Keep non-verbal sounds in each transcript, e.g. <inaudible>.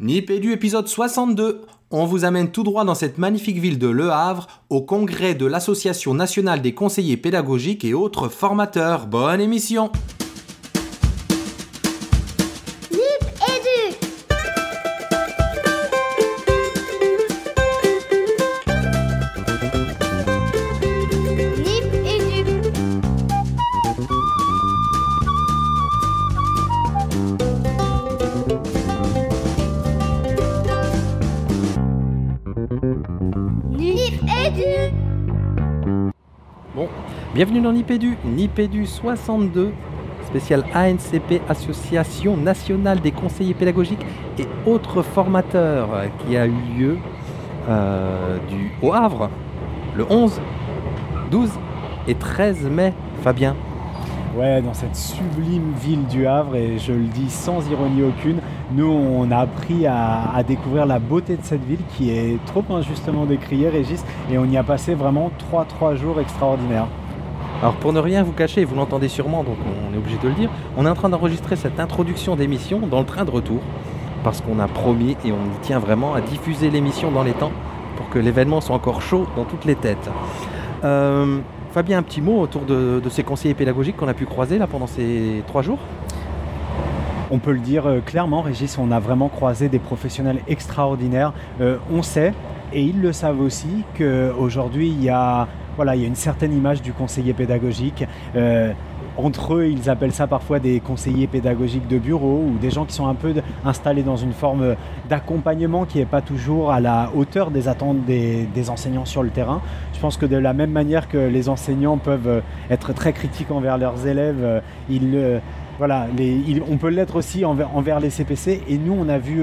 Nipédu épisode 62. On vous amène tout droit dans cette magnifique ville de Le Havre au congrès de l'Association nationale des conseillers pédagogiques et autres formateurs. Bonne émission bienvenue dans Nipédu, Nipédu 62, spécial ANCP, Association nationale des conseillers pédagogiques et autres formateurs, qui a eu lieu euh, au Havre le 11, 12 et 13 mai. Fabien, Ouais, dans cette sublime ville du Havre, et je le dis sans ironie aucune, nous on a appris à, à découvrir la beauté de cette ville qui est trop injustement décriée, Régis, et on y a passé vraiment 3-3 jours extraordinaires. Alors pour ne rien vous cacher, vous l'entendez sûrement, donc on est obligé de le dire, on est en train d'enregistrer cette introduction d'émission dans le train de retour, parce qu'on a promis et on tient vraiment à diffuser l'émission dans les temps pour que l'événement soit encore chaud dans toutes les têtes. Euh, Fabien, un petit mot autour de, de ces conseillers pédagogiques qu'on a pu croiser là pendant ces trois jours? On peut le dire euh, clairement, Régis, on a vraiment croisé des professionnels extraordinaires. Euh, on sait, et ils le savent aussi, qu'aujourd'hui il y a, voilà, il y a une certaine image du conseiller pédagogique. Euh, entre eux, ils appellent ça parfois des conseillers pédagogiques de bureau ou des gens qui sont un peu installés dans une forme d'accompagnement qui n'est pas toujours à la hauteur des attentes des, enseignants sur le terrain. Je pense que de la même manière que les enseignants peuvent être très critiques envers leurs élèves, euh, euh, on peut l'être aussi envers, les CPC. Et nous, on a vu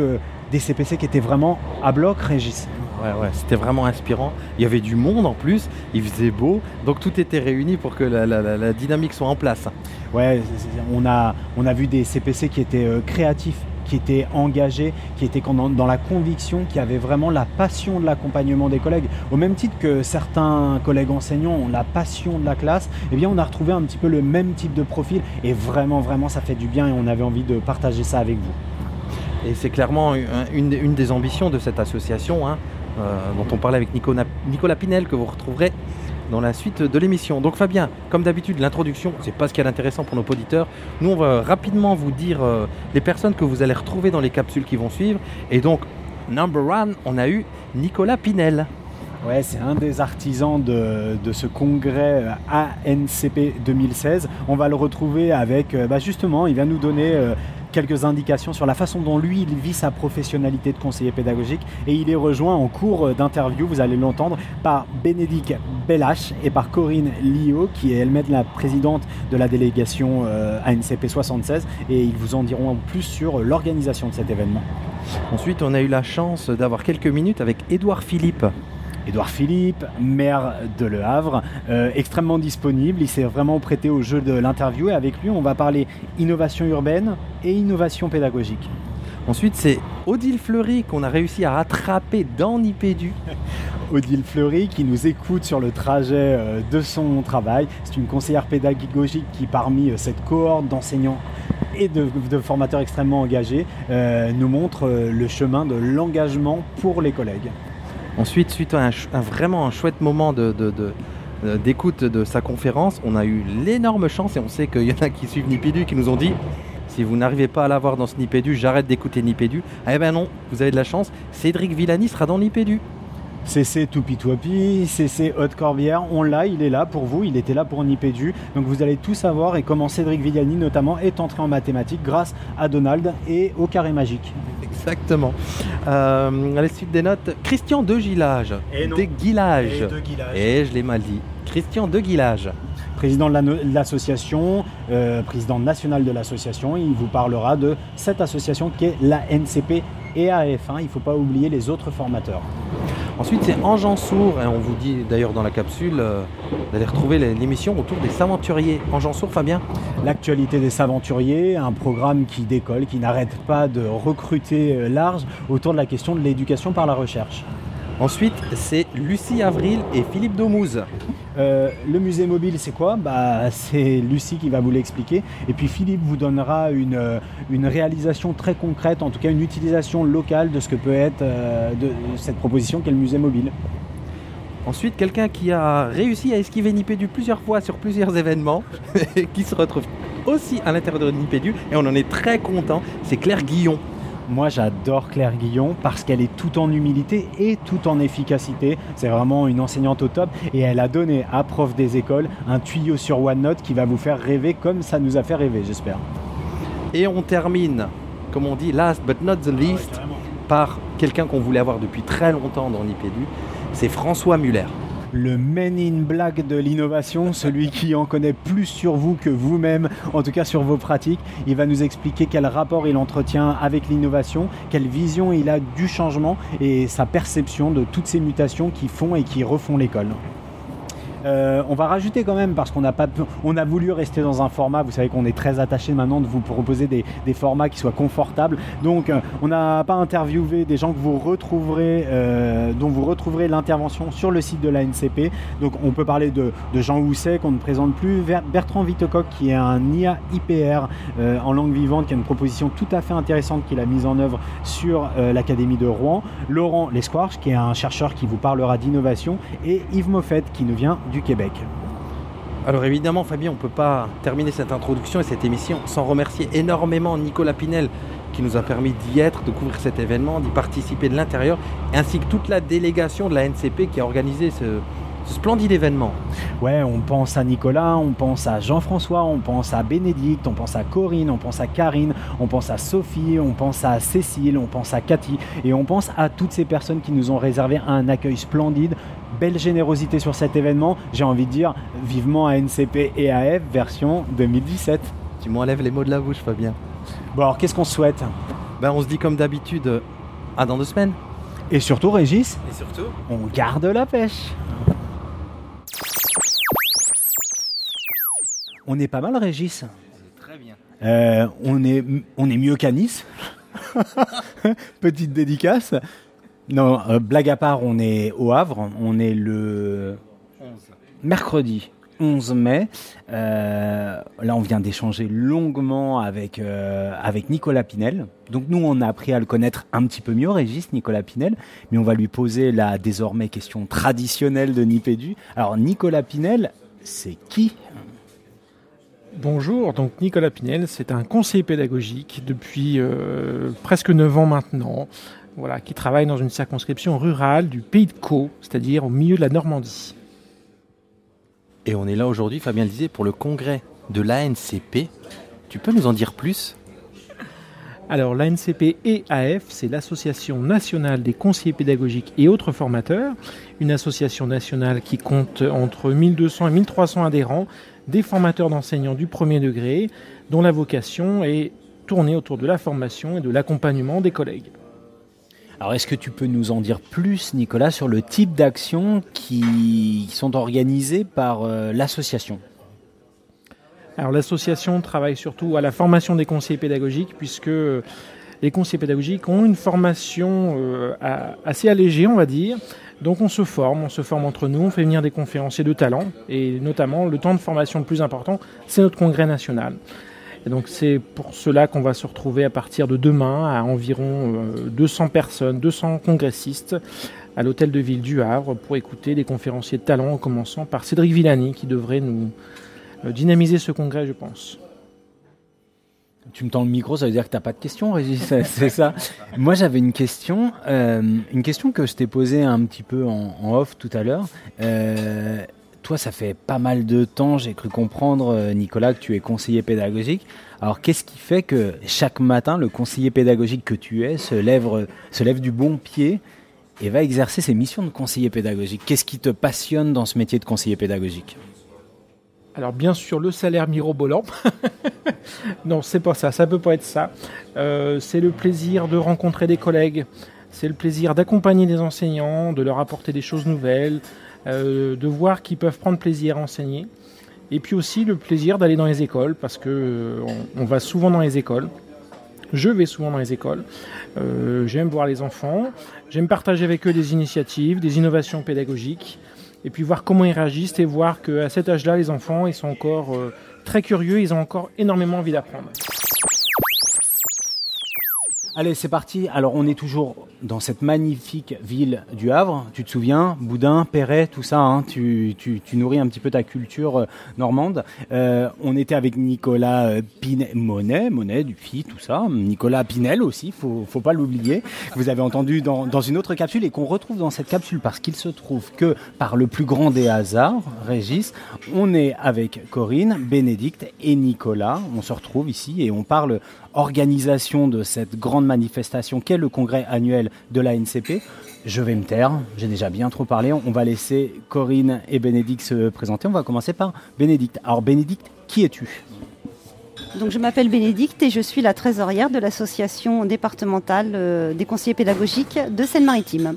des CPC qui étaient vraiment à bloc, Régis. Ouais, ouais, c'était vraiment inspirant. Il y avait du monde en plus, il faisait beau, donc tout était réuni pour que la, la- la- la dynamique soit en place. Ouais, on a, on a vu des CPC qui étaient euh, créatifs, qui étaient engagés, qui étaient dans, la conviction, qui avaient vraiment la passion de l'accompagnement des collègues. Au même titre que certains collègues enseignants ont la passion de la classe, eh bien on a retrouvé un petit peu le même type de profil et vraiment, vraiment ça fait du bien et on avait envie de partager ça avec vous. Et c'est clairement un- une, une des ambitions de cette association, hein, dont on parlait avec Nicolas, Pinel, que vous retrouverez dans la suite de l'émission. Donc Fabien, comme d'habitude, l'introduction, c'est pas ce qu'il y a d'intéressant pour nos auditeurs. Nous, on va rapidement vous dire euh, les personnes que vous allez retrouver dans les capsules qui vont suivre. Et donc, number one, on a eu Nicolas Pinel. Ouais, c'est un des artisans de, ce congrès euh, ANCP 2016. On va le retrouver avec, euh, bah justement, il va nous donner euh, quelques indications sur la façon dont lui, il vit sa professionnalité de conseiller pédagogique. Et il est rejoint en cours d'interview, vous allez l'entendre, par Bénédicte Bellache et par Corinne Lio, qui est elle-même la présidente de la délégation euh, ANCP 76. Et ils vous en diront plus sur l'organisation de cet événement. Ensuite, on a eu la chance d'avoir quelques minutes avec Édouard Philippe. Édouard Philippe, maire de Le Havre, euh, extrêmement disponible. Il s'est vraiment prêté au jeu de l'interview et avec lui, on va parler innovation urbaine et innovation pédagogique. Ensuite, c'est Odile Fleury qu'on a réussi à rattraper dans Nipédu. <laughs> Odile Fleury qui nous écoute sur le trajet euh, de son travail. C'est une conseillère pédagogique qui, parmi euh, cette cohorte d'enseignants et de, de formateurs extrêmement engagés, euh, nous montre le chemin de l'engagement pour les collègues. Ensuite, suite à un, vraiment chouette moment euh, d'écoute de sa conférence, on a eu l'énorme chance, et on sait qu'il y en a qui suivent Nipédu, qui nous ont dit si vous n'arrivez pas à l'avoir dans ce Nipédu, j'arrête d'écouter Nipédu. Eh ben non, vous avez de la chance, Cédric Villani sera dans Nipédu. CC Toupitoipi, CC Haute Corbière, on l'a, il est là pour vous, il était là pour Nipédu. Donc vous allez tout savoir et comment Cédric Villani notamment est entré en mathématiques grâce à Donald et au carré magique. Exactement. Euh, à la suite des notes, Christian de Gillage. Et non. De Guillage. Guillage. Et je l'ai mal dit. Christian de Guillage. Président de l'association, euh, président national de l'association, il vous parlera de cette association qui est la NCP et AF1. Il ne faut pas oublier les autres formateurs. Ensuite, c'est Ange Sourd, et on vous dit d'ailleurs dans la capsule euh, d'aller retrouver l'émission autour des aventuriers. Ange Sourd, Fabien L'actualité des Saventuriers, un programme qui décolle, qui n'arrête pas de recruter euh, large autour de la question de l'éducation par la recherche. Ensuite, c'est Lucie Avril et Philippe Domouze. Euh, le musée mobile, c'est quoi bah, C'est Lucie qui va vous l'expliquer. Et puis Philippe vous donnera une, euh, une réalisation très concrète, en tout cas une utilisation locale de ce que peut être euh, de cette proposition qu'est le musée mobile. Ensuite, quelqu'un qui a réussi à esquiver Nipédu plusieurs fois sur plusieurs événements, <laughs> qui se retrouve aussi à l'intérieur de Nipédu, et on en est très content, c'est Claire Guillon. Moi, j'adore Claire Guillon parce qu'elle est tout en humilité et tout en efficacité. C'est vraiment une enseignante au top et elle a donné à prof des écoles un tuyau sur OneNote qui va vous faire rêver comme ça nous a fait rêver, j'espère. Et on termine, comme on dit, last but not the least, par quelqu'un qu'on voulait avoir depuis très longtemps dans Nipédu, c'est François Muller. Le Men in Black de l'innovation, celui qui en connaît plus sur vous que vous-même, en tout cas sur vos pratiques. Il va nous expliquer quel rapport il entretient avec l'innovation, quelle vision il a du changement et sa perception de toutes ces mutations qui font et qui refont l'école. Euh, on va rajouter quand même parce qu'on on a voulu rester dans un format. Vous savez qu'on est très attaché maintenant de vous proposer des, formats qui soient confortables. Donc, euh, on n'a pas interviewé des gens que vous retrouverez, euh, dont vous retrouverez l'intervention sur le site de la NCP. Donc, on peut parler de, Jean Housset qu'on ne présente plus, Bertrand Vitecoq qui est un IA IPR en langue vivante, qui a une proposition tout à fait intéressante qu'il a mise en œuvre sur l'Académie de Rouen. Laurent Lesquarche qui est un chercheur qui vous parlera d'innovation et Yves Moffett qui nous vient du Québec. Alors évidemment, Fabien, on ne peut pas terminer cette introduction et cette émission sans remercier énormément Nicolas Pinel qui nous a permis d'y être, de couvrir cet événement, d'y participer de l'intérieur, ainsi que toute la délégation de la NCP qui a organisé ce, ce splendide événement. Ouais, on pense à Nicolas, on pense à Jean-François, on pense à Bénédicte, on pense à Corinne, on pense à Karine, on pense à Sophie, on pense à Cécile, on pense à Cathy et on pense à toutes ces personnes qui nous ont réservé un accueil splendide. Belle générosité sur cet événement, j'ai envie de dire vivement à NCP et AF version 2017. Tu m'enlèves les mots de la bouche, Fabien. Bon alors qu'est-ce qu'on souhaite? Ben, on se dit comme d'habitude, à dans deux semaines. Et surtout Régis, Et surtout? On garde la pêche. On est pas mal Régis? Très bien. Euh, on, est, on est mieux qu'à Nice. <laughs> Petite dédicace. Non, euh, blague à part, on est au Havre. On est le mercredi 11 mai. Euh, là, on vient d'échanger longuement avec, euh, avec Nicolas Pinel. Donc nous, on a appris à le connaître un petit peu mieux, Régis, Nicolas Pinel. Mais on va lui poser la désormais question traditionnelle de Nipédu. Alors, Nicolas Pinel, c'est qui? Bonjour, donc Nicolas Pinel, c'est un conseiller pédagogique depuis presque 9 ans maintenant, voilà, qui travaille dans une circonscription rurale du pays de Caux, c'est-à-dire au milieu de la Normandie. Et on est là aujourd'hui, Fabien le disait, pour le congrès de l'ANCP. Tu peux nous en dire plus? Alors l'ANCP EAF, c'est l'Association nationale des conseillers pédagogiques et autres formateurs, une association nationale qui compte entre 1200 et 1300 adhérents, des formateurs d'enseignants du premier degré, dont la vocation est tournée autour de la formation et de l'accompagnement des collègues. Alors, est-ce que tu peux nous en dire plus, Nicolas, sur le type d'actions qui sont organisées par euh, l'association? Alors l'association travaille surtout à la formation des conseillers pédagogiques puisque les conseillers pédagogiques ont une formation euh, assez allégée, on va dire. Donc on se forme, on se forme entre nous, on fait venir des conférenciers de talent et notamment le temps de formation le plus important, c'est notre congrès national. Et donc c'est pour cela qu'on va se retrouver à partir de demain à environ euh, 200 personnes, 200 congressistes à l'hôtel de ville du Havre pour écouter des conférenciers de talent en commençant par Cédric Villani qui devrait nous euh, dynamiser ce congrès, je pense. Tu me tends le micro, ça veut dire que tu n'as pas de questions, Régis, <laughs> c'est- ça Moi, j'avais une question, euh, une question que je t'ai posée un petit peu en, off tout à l'heure. Euh, toi, ça fait pas mal de temps, j'ai cru comprendre, euh, Nicolas, que tu es conseiller pédagogique. Alors, qu'est-ce qui fait que chaque matin, le conseiller pédagogique que tu es se lève, du bon pied et va exercer ses missions de conseiller pédagogique? Qu'est-ce qui te passionne dans ce métier de conseiller pédagogique? Alors bien sûr le salaire mirobolant. <laughs> non, c'est pas ça, ça peut pas être ça. Euh, c'est le plaisir de rencontrer des collègues, c'est le plaisir d'accompagner des enseignants, de leur apporter des choses nouvelles, de voir qu'ils peuvent prendre plaisir à enseigner. Et puis aussi le plaisir d'aller dans les écoles parce que euh, on, va souvent dans les écoles. Je vais souvent dans les écoles. Euh, j'aime voir les enfants. J'aime partager avec eux des initiatives, des innovations pédagogiques. Et puis voir comment ils réagissent et voir qu'à cet âge-là, les enfants, ils sont encore euh, très curieux, ils ont encore énormément envie d'apprendre. Allez, c'est parti. Alors, on est toujours dans cette magnifique ville du Havre. Tu te souviens, Boudin, Perret, tout ça. Hein, tu, tu, tu, nourris un petit peu ta culture euh, normande. Euh, on était avec Nicolas euh, Pinel, Monet, Monet du FI, tout ça. Nicolas Pinel aussi, faut, faut pas l'oublier. Vous avez entendu dans, dans une autre capsule et qu'on retrouve dans cette capsule parce qu'il se trouve que par le plus grand des hasards, Régis, on est avec Corinne, Bénédicte et Nicolas. On se retrouve ici et on parle organisation de cette grande manifestation qu'est le congrès annuel de la NCP. Je vais me taire, j'ai déjà bien trop parlé. On va laisser Corinne et Bénédicte se présenter. On va commencer par Bénédicte. Alors Bénédicte, qui es-tu? Donc je m'appelle Bénédicte et je suis la trésorière de l'association départementale euh, des conseillers pédagogiques de Seine-Maritime.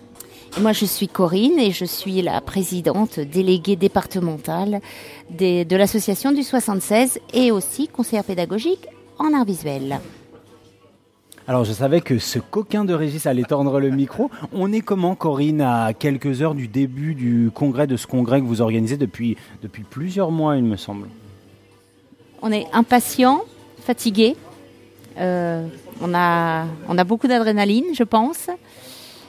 Moi, je suis Corinne et je suis la présidente déléguée départementale des, de l'association du 76 et aussi conseillère pédagogique en art visuel. Alors je savais que ce coquin de Régis allait tendre le micro. On est comment Corinne à quelques heures du début du congrès, de ce congrès que vous organisez depuis, depuis plusieurs mois il me semble? On est impatient, fatigué. Euh, on, a, on a beaucoup d'adrénaline je pense.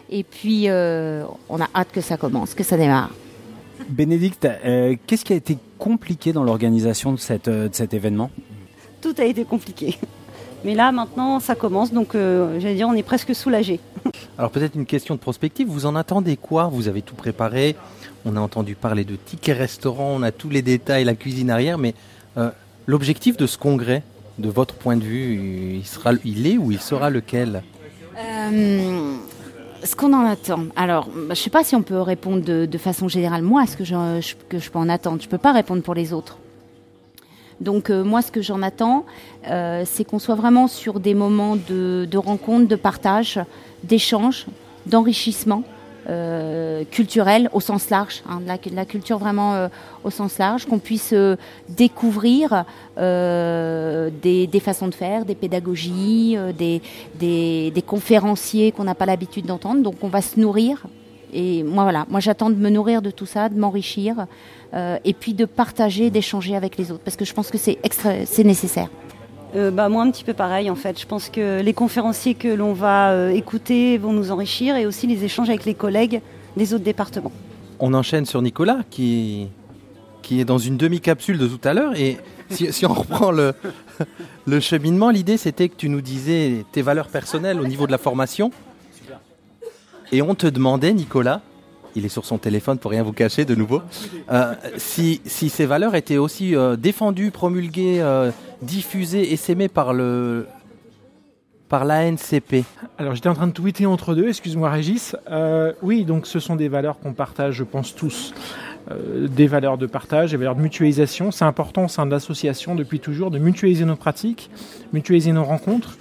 Et puis euh, on a hâte que ça commence, que ça démarre. Bénédicte, euh, qu'est-ce qui a été compliqué dans l'organisation de, cette, de cet événement? Tout a été compliqué. <laughs> Mais là, maintenant, ça commence, donc euh, j'allais dire, on est presque soulagé. <laughs> Alors peut-être une question de prospective, vous en attendez quoi? Vous avez tout préparé, on a entendu parler de tickets restaurants, on a tous les détails, la cuisine arrière, mais euh, l'objectif de ce congrès, de votre point de vue, il, sera, il est ou il sera lequel? Euh, ce qu'on en attend. Alors, bah, je ne sais pas si on peut répondre de, façon générale. Moi, ce que je, que je peux en attendre, je ne peux pas répondre pour les autres. Donc euh, moi, ce que j'en attends, euh, c'est qu'on soit vraiment sur des moments de, rencontre, de partage, d'échange, d'enrichissement. Euh, culturel au sens large, hein, la, culture vraiment au sens large, qu'on puisse découvrir des, façons de faire, des pédagogies, des, conférenciers qu'on n'a pas l'habitude d'entendre. Donc on va se nourrir. Et moi voilà, moi j'attends de me nourrir de tout ça, de m'enrichir, euh, et puis de partager, d'échanger avec les autres, parce que je pense que c'est c'est nécessaire. Euh, bah, moi, un petit peu pareil, en fait. Je pense que les conférenciers que l'on va euh, écouter vont nous enrichir et aussi les échanges avec les collègues des autres départements. On enchaîne sur Nicolas, qui, qui est dans une demi-capsule de tout à l'heure. Et si, si, on reprend le, le cheminement, l'idée, c'était que tu nous disais tes valeurs personnelles au niveau de la formation. Et on te demandait, Nicolas, il est sur son téléphone pour rien vous cacher de nouveau, euh, si, si, ces valeurs étaient aussi euh, défendues, promulguées, euh, diffusées et s'aimaient par le par l'ANCP. Alors j'étais en train de tweeter entre deux, excuse-moi Régis. Oui, donc ce sont des valeurs qu'on partage, je pense tous. Des valeurs de partage, des valeurs de mutualisation. C'est important au sein de l'association depuis toujours de mutualiser nos pratiques, mutualiser nos rencontres.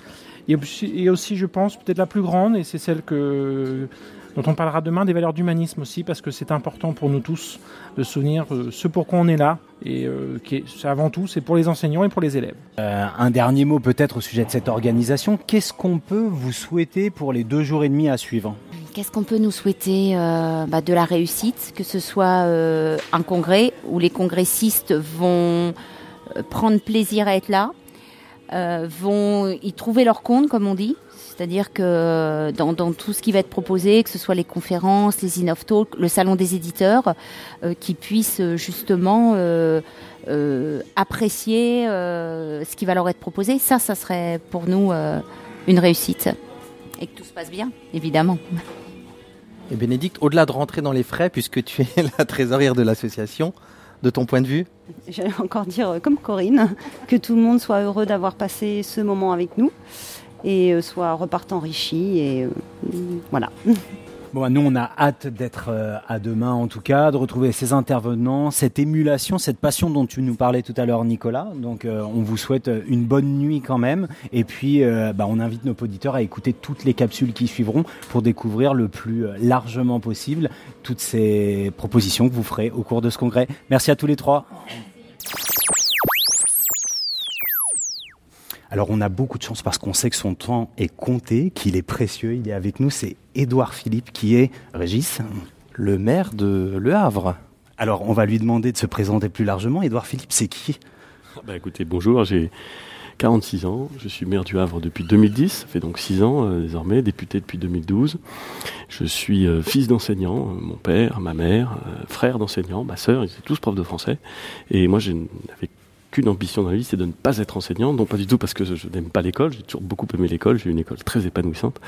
Et aussi, et aussi je pense, peut-être la plus grande, et c'est celle que dont on parlera demain, des valeurs d'humanisme aussi, parce que c'est important pour nous tous de souvenir euh, ce pourquoi on est là, et euh, qui est, avant tout, c'est pour les enseignants et pour les élèves. Euh, un dernier mot peut-être au sujet de cette organisation. Qu'est-ce qu'on peut vous souhaiter pour les deux jours et demi à suivre? Qu'est-ce qu'on peut nous souhaiter euh, bah, De la réussite, que ce soit euh, un congrès où les congressistes vont prendre plaisir à être là, vont y trouver leur compte, comme on dit, c'est-à-dire que dans, dans, tout ce qui va être proposé, que ce soit les conférences, les in-off talk, le salon des éditeurs, euh, qui puissent justement euh, euh, apprécier euh, ce qui va leur être proposé, ça, ça serait pour nous euh, une réussite. Et que tout se passe bien, évidemment. Et Bénédicte, au-delà de rentrer dans les frais, puisque tu es <laughs> la trésorière de l'association, de ton point de vue J'allais encore dire, comme Corinne, <laughs> que tout le monde soit heureux d'avoir passé ce moment avec nous et euh, soit repartent enrichis. Et euh, voilà. <laughs> Bon, nous, on a hâte d'être euh, à demain, en tout cas, de retrouver ces intervenants, cette émulation, cette passion dont tu nous parlais tout à l'heure, Nicolas. Donc, euh, on vous souhaite une bonne nuit quand même. Et puis, euh, bah, on invite nos auditeurs à écouter toutes les capsules qui suivront pour découvrir le plus largement possible toutes ces propositions que vous ferez au cours de ce congrès. Merci à tous les trois. Alors on a beaucoup de chance parce qu'on sait que son temps est compté, qu'il est précieux, il est avec nous. C'est Édouard Philippe qui est, Régis, Le maire de Le Havre. alors on va lui demander de se présenter plus largement. Édouard Philippe, c'est qui? Bah écoutez, bonjour, j'ai 46 ans, je suis maire du Havre depuis 2010, ça fait donc 6 ans euh, désormais, député depuis 2012. Je suis euh, fils d'enseignant, euh, mon père, ma mère, frère d'enseignant, ma sœur, ils étaient tous profs de français. Et moi, je n'avais qu'une ambition dans la vie, c'est de ne pas être enseignant, non pas du tout parce que je, n'aime pas l'école, j'ai toujours beaucoup aimé l'école, j'ai eu une école très épanouissante,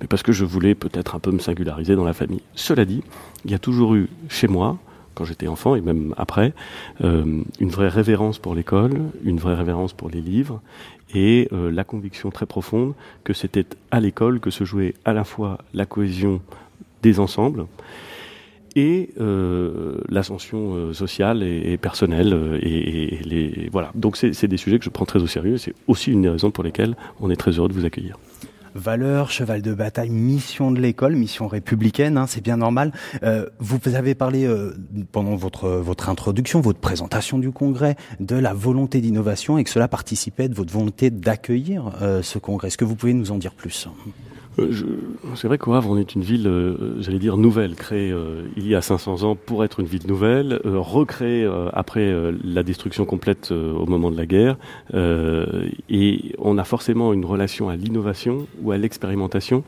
mais parce que je voulais peut-être un peu me singulariser dans la famille. Cela dit, il y a toujours eu chez moi, quand j'étais enfant et même après, euh, une vraie révérence pour l'école, une vraie révérence pour les livres et euh, la conviction très profonde que c'était à l'école que se jouait à la fois la cohésion des ensembles et euh, l'ascension euh, sociale et, personnelle euh, et, et les voilà donc c'est des sujets que je prends très au sérieux c'est aussi une des raisons pour lesquelles on est très heureux de vous accueillir Valeurs, cheval de bataille, mission de l'école, mission républicaine, hein, c'est bien normal. Euh, vous avez parlé pendant votre votre introduction, votre présentation du congrès, de la volonté d'innovation et que cela participait de votre volonté d'accueillir ce congrès. Est-ce que vous pouvez nous en dire plus? C'est vrai qu'au Havre, on est une ville, euh, j'allais dire, nouvelle, créée euh, il y a 500 ans pour être une ville nouvelle, euh, recréée euh, après euh, la destruction complète euh, au moment de la guerre. Euh, et on a forcément une relation à l'innovation ou à l'expérimentation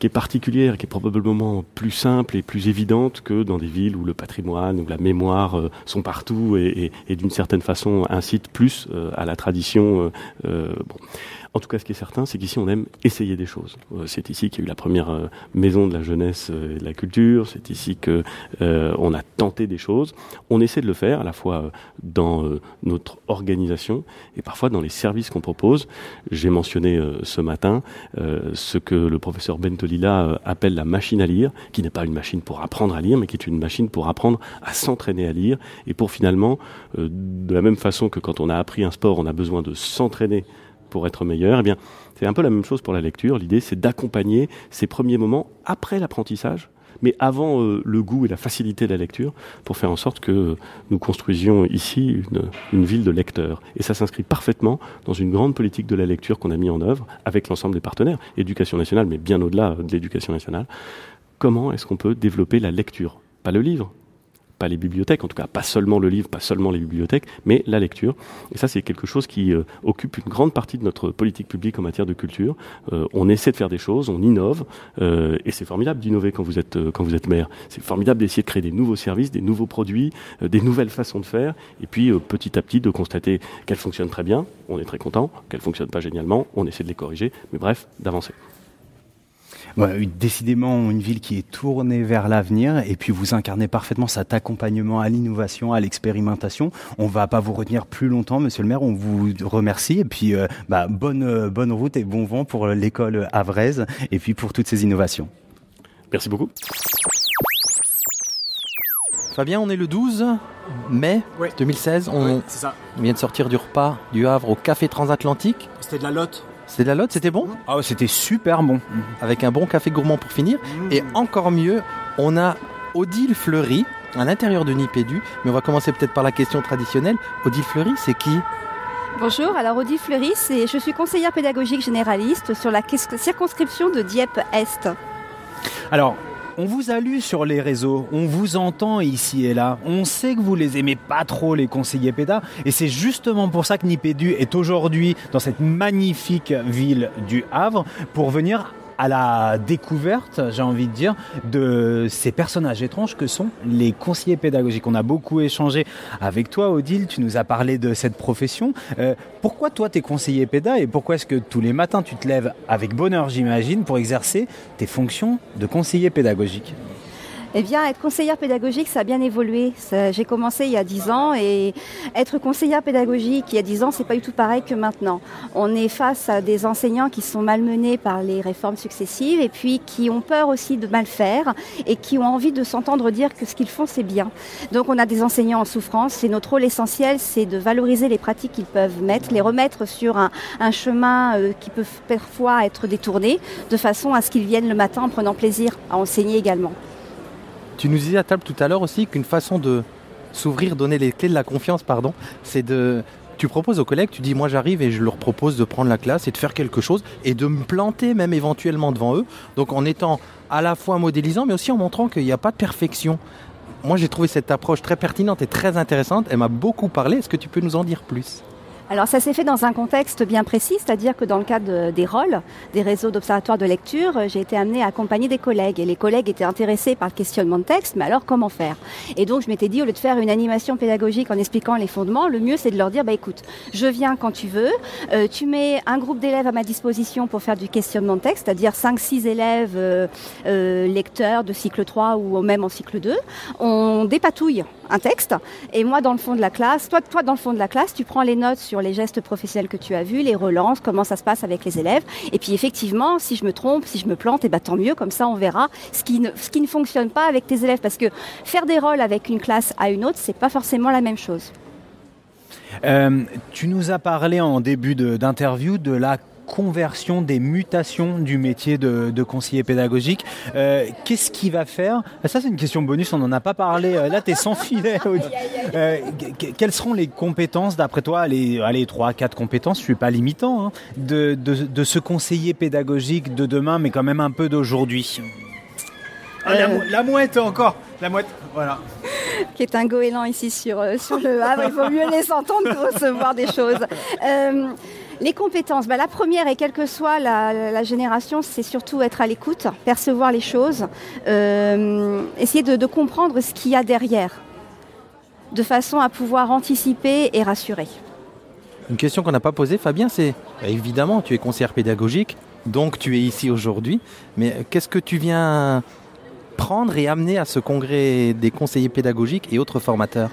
qui est particulière, qui est probablement plus simple et plus évidente que dans des villes où le patrimoine ou la mémoire euh, sont partout et, d'une certaine façon incitent plus euh, à la tradition. euh, euh, bon. En tout cas, ce qui est certain, c'est qu'ici, on aime essayer des choses. Euh, C'est ici qu'il y a eu la première euh, maison de la jeunesse euh, et de la culture. C'est ici que euh, on a tenté des choses. On essaie de le faire à la fois dans notre organisation et parfois dans les services qu'on propose. J'ai mentionné ce matin ce que le professeur Bentolila appelle la machine à lire, qui n'est pas une machine pour apprendre à lire, mais qui est une machine pour apprendre à s'entraîner à lire et pour finalement, de la même façon que quand on a appris un sport, on a besoin de s'entraîner pour être meilleur, eh bien, c'est un peu la même chose pour la lecture. L'idée, c'est d'accompagner ces premiers moments après l'apprentissage, mais avant euh, le goût et la facilité de la lecture, pour faire en sorte que nous construisions ici une, une ville de lecteurs. Et ça s'inscrit parfaitement dans une grande politique de la lecture qu'on a mis en œuvre avec l'ensemble des partenaires, éducation nationale, mais bien au-delà de l'éducation nationale. Comment est-ce qu'on peut développer la lecture? Pas le livre, pas les bibliothèques, en tout cas pas seulement le livre, pas seulement les bibliothèques, mais la lecture. Et ça, c'est quelque chose qui euh, occupe une grande partie de notre politique publique en matière de culture. Euh, on essaie de faire des choses, on innove, euh, et c'est formidable d'innover quand vous êtes quand maire. C'est formidable d'essayer de créer des nouveaux services, des nouveaux produits, des nouvelles façons de faire, et puis petit à petit de constater qu'elles fonctionnent très bien. On est très content, qu'elles fonctionnent pas génialement, on essaie de les corriger, mais bref, d'avancer. Ouais, décidément, une ville qui est tournée vers l'avenir et puis vous incarnez parfaitement cet accompagnement à l'innovation, à l'expérimentation. On va pas vous retenir plus longtemps, monsieur le maire. On vous remercie et puis euh, bah, bonne, euh, bonne route et bon vent pour l'école havraise et puis pour toutes ces innovations. Merci beaucoup. Fabien, on est le 12 mai Ouais. 2016. On, Ouais, c'est ça. on vient de sortir du repas du Havre au Café Transatlantique. C'était de la lotte. C'était de la lotte, c'était bon Ah, c'était super bon. Avec un bon café gourmand pour finir. Et encore mieux, on a Odile Fleury à l'intérieur de Nipédu. Mais on va commencer peut-être par la question traditionnelle. Odile Fleury, c'est qui Bonjour, alors Odile Fleury, c'est- je suis conseillère pédagogique généraliste sur la circonscription de Dieppe-Est. Alors, on vous a lu sur les réseaux, on vous entend ici et là, on sait que vous les aimez pas trop les conseillers PEDA, et c'est justement pour ça que Nipédu est aujourd'hui dans cette magnifique ville du Havre pour venir à la découverte, j'ai envie de dire, de ces personnages étranges que sont les conseillers pédagogiques. On a beaucoup échangé avec toi, Odile, tu nous as parlé de cette profession. Euh, pourquoi toi, tu es conseiller péda et pourquoi est-ce que tous les matins, tu te lèves avec bonheur, j'imagine, pour exercer tes fonctions de conseiller pédagogique? Eh bien, être conseillère pédagogique, ça a bien évolué. J'ai commencé il y a 10 ans et être conseillère pédagogique il y a 10 ans, c'est pas du tout pareil que maintenant. On est face à des enseignants qui sont malmenés par les réformes successives et puis qui ont peur aussi de mal faire et qui ont envie de s'entendre dire que ce qu'ils font, c'est bien. Donc, on a des enseignants en souffrance et notre rôle essentiel, c'est de valoriser les pratiques qu'ils peuvent mettre, les remettre sur un, un chemin euh, qui peut parfois être détourné de façon à ce qu'ils viennent le matin en prenant plaisir à enseigner également. Tu nous disais à table tout à l'heure aussi qu'une façon de s'ouvrir, donner les clés de la confiance, pardon, c'est de tu proposes aux collègues, tu dis moi j'arrive et je leur propose de prendre la classe et de faire quelque chose et de me planter même éventuellement devant eux. Donc en étant à la fois modélisant mais aussi en montrant qu'il n'y a pas de perfection. Moi j'ai trouvé cette approche très pertinente et très intéressante. Elle m'a beaucoup parlé. Est-ce que tu peux nous en dire plus? Alors ça s'est fait dans un contexte bien précis, c'est-à-dire que dans le cadre de- des rôles, des réseaux d'observatoires de lecture, euh, j'ai été amenée à accompagner des collègues. Et les collègues étaient intéressés par le questionnement de texte, mais alors comment faire? Et donc je m'étais dit au lieu de faire une animation pédagogique en expliquant les fondements, le mieux c'est de leur dire bah écoute, je viens quand tu veux, euh, tu mets un groupe d'élèves à ma disposition pour faire du questionnement de texte, c'est-à-dire 5 6 élèves euh, euh, lecteurs de cycle 3 ou même en cycle 2, on dépatouille un texte. Et moi dans le fond de la classe, toi toi dans le fond de la classe, tu prends les notes sur les gestes professionnels que tu as vus, les relances, comment ça se passe avec les élèves et puis effectivement, si je me trompe, si je me plante, et ben tant mieux comme ça on verra ce qui ne fonctionne pas avec tes élèves parce que faire des rôles avec une classe à une autre, c'est pas forcément la même chose. Euh, tu nous as parlé en début d'interview de, la conversion des mutations du métier de, de conseiller pédagogique. Euh, Qu'est-ce qui va faire? Ça, c'est une question bonus, on n'en a pas parlé. Euh, Là, tu es sans filet. <laughs> Audi. Euh, que- quelles seront les compétences, d'après toi, les, allez, 3, 4 compétences, je suis pas limitant, hein, de, de, de ce conseiller pédagogique de demain, mais quand même un peu d'aujourd'hui Ah, la, mou- la mouette encore La mouette, voilà. <laughs> qui est un goéland ici sur, euh, sur le Havre. Il vaut mieux les entendre que recevoir des choses. Euh, les compétences, bah, la première, et quelle que soit la, génération, c'est surtout être à l'écoute, percevoir les choses, euh, essayer de, de comprendre ce qu'il y a derrière, de façon à pouvoir anticiper et rassurer. Une question qu'on n'a pas posée, Fabien, c'est bah, évidemment, tu es conseillère pédagogique, donc tu es ici aujourd'hui, mais qu'est-ce que tu viens prendre et amener à ce congrès des conseillers pédagogiques et autres formateurs?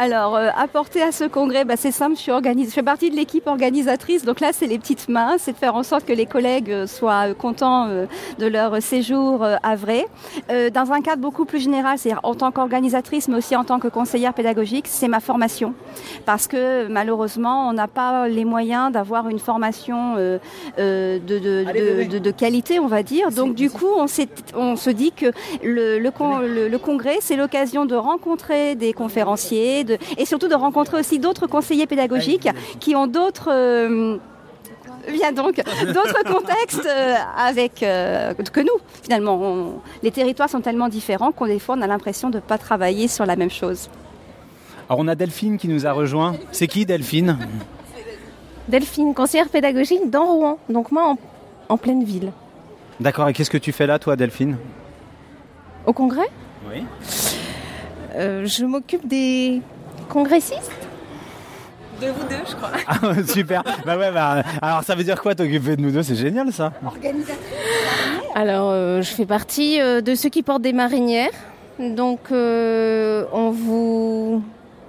Alors, euh, apporter à ce congrès, bah, c'est simple, je, suis organise- je fais partie de l'équipe organisatrice. Donc là, c'est les petites mains, c'est de faire en sorte que les collègues euh, soient euh, contents euh, de leur séjour euh, à vrai. Euh, dans un cadre beaucoup plus général, c'est-à-dire en tant qu'organisatrice, mais aussi en tant que conseillère pédagogique, c'est ma formation. Parce que malheureusement, on n'a pas les moyens d'avoir une formation euh, euh, de, de, de, de- de qualité, on va dire. Donc du coup, on, se dit que le, le, con- le- le congrès, c'est l'occasion de rencontrer des conférenciers de, et surtout de rencontrer aussi d'autres conseillers pédagogiques qui ont d'autres... euh, Bien donc, <laughs> d'autres contextes euh, avec euh, que nous finalement. On- les territoires sont tellement différents qu'on des fois on a l'impression de ne pas travailler sur la même chose. Alors, on a Delphine qui nous a rejoint. C'est qui, Delphine? Delphine, conseillère pédagogique dans Rouen, donc moi en, en pleine ville. D'accord, et qu'est-ce que tu fais là, toi, Delphine? Au congrès, Oui. euh, je m'occupe des congressistes. De vous deux, je crois. Ah, <laughs> super. Bah ouais, bah, alors ça veut dire quoi t'occuper de nous deux? C'est génial ça. Alors, euh, je fais partie euh, de ceux qui portent des marinières. Donc, euh, on vous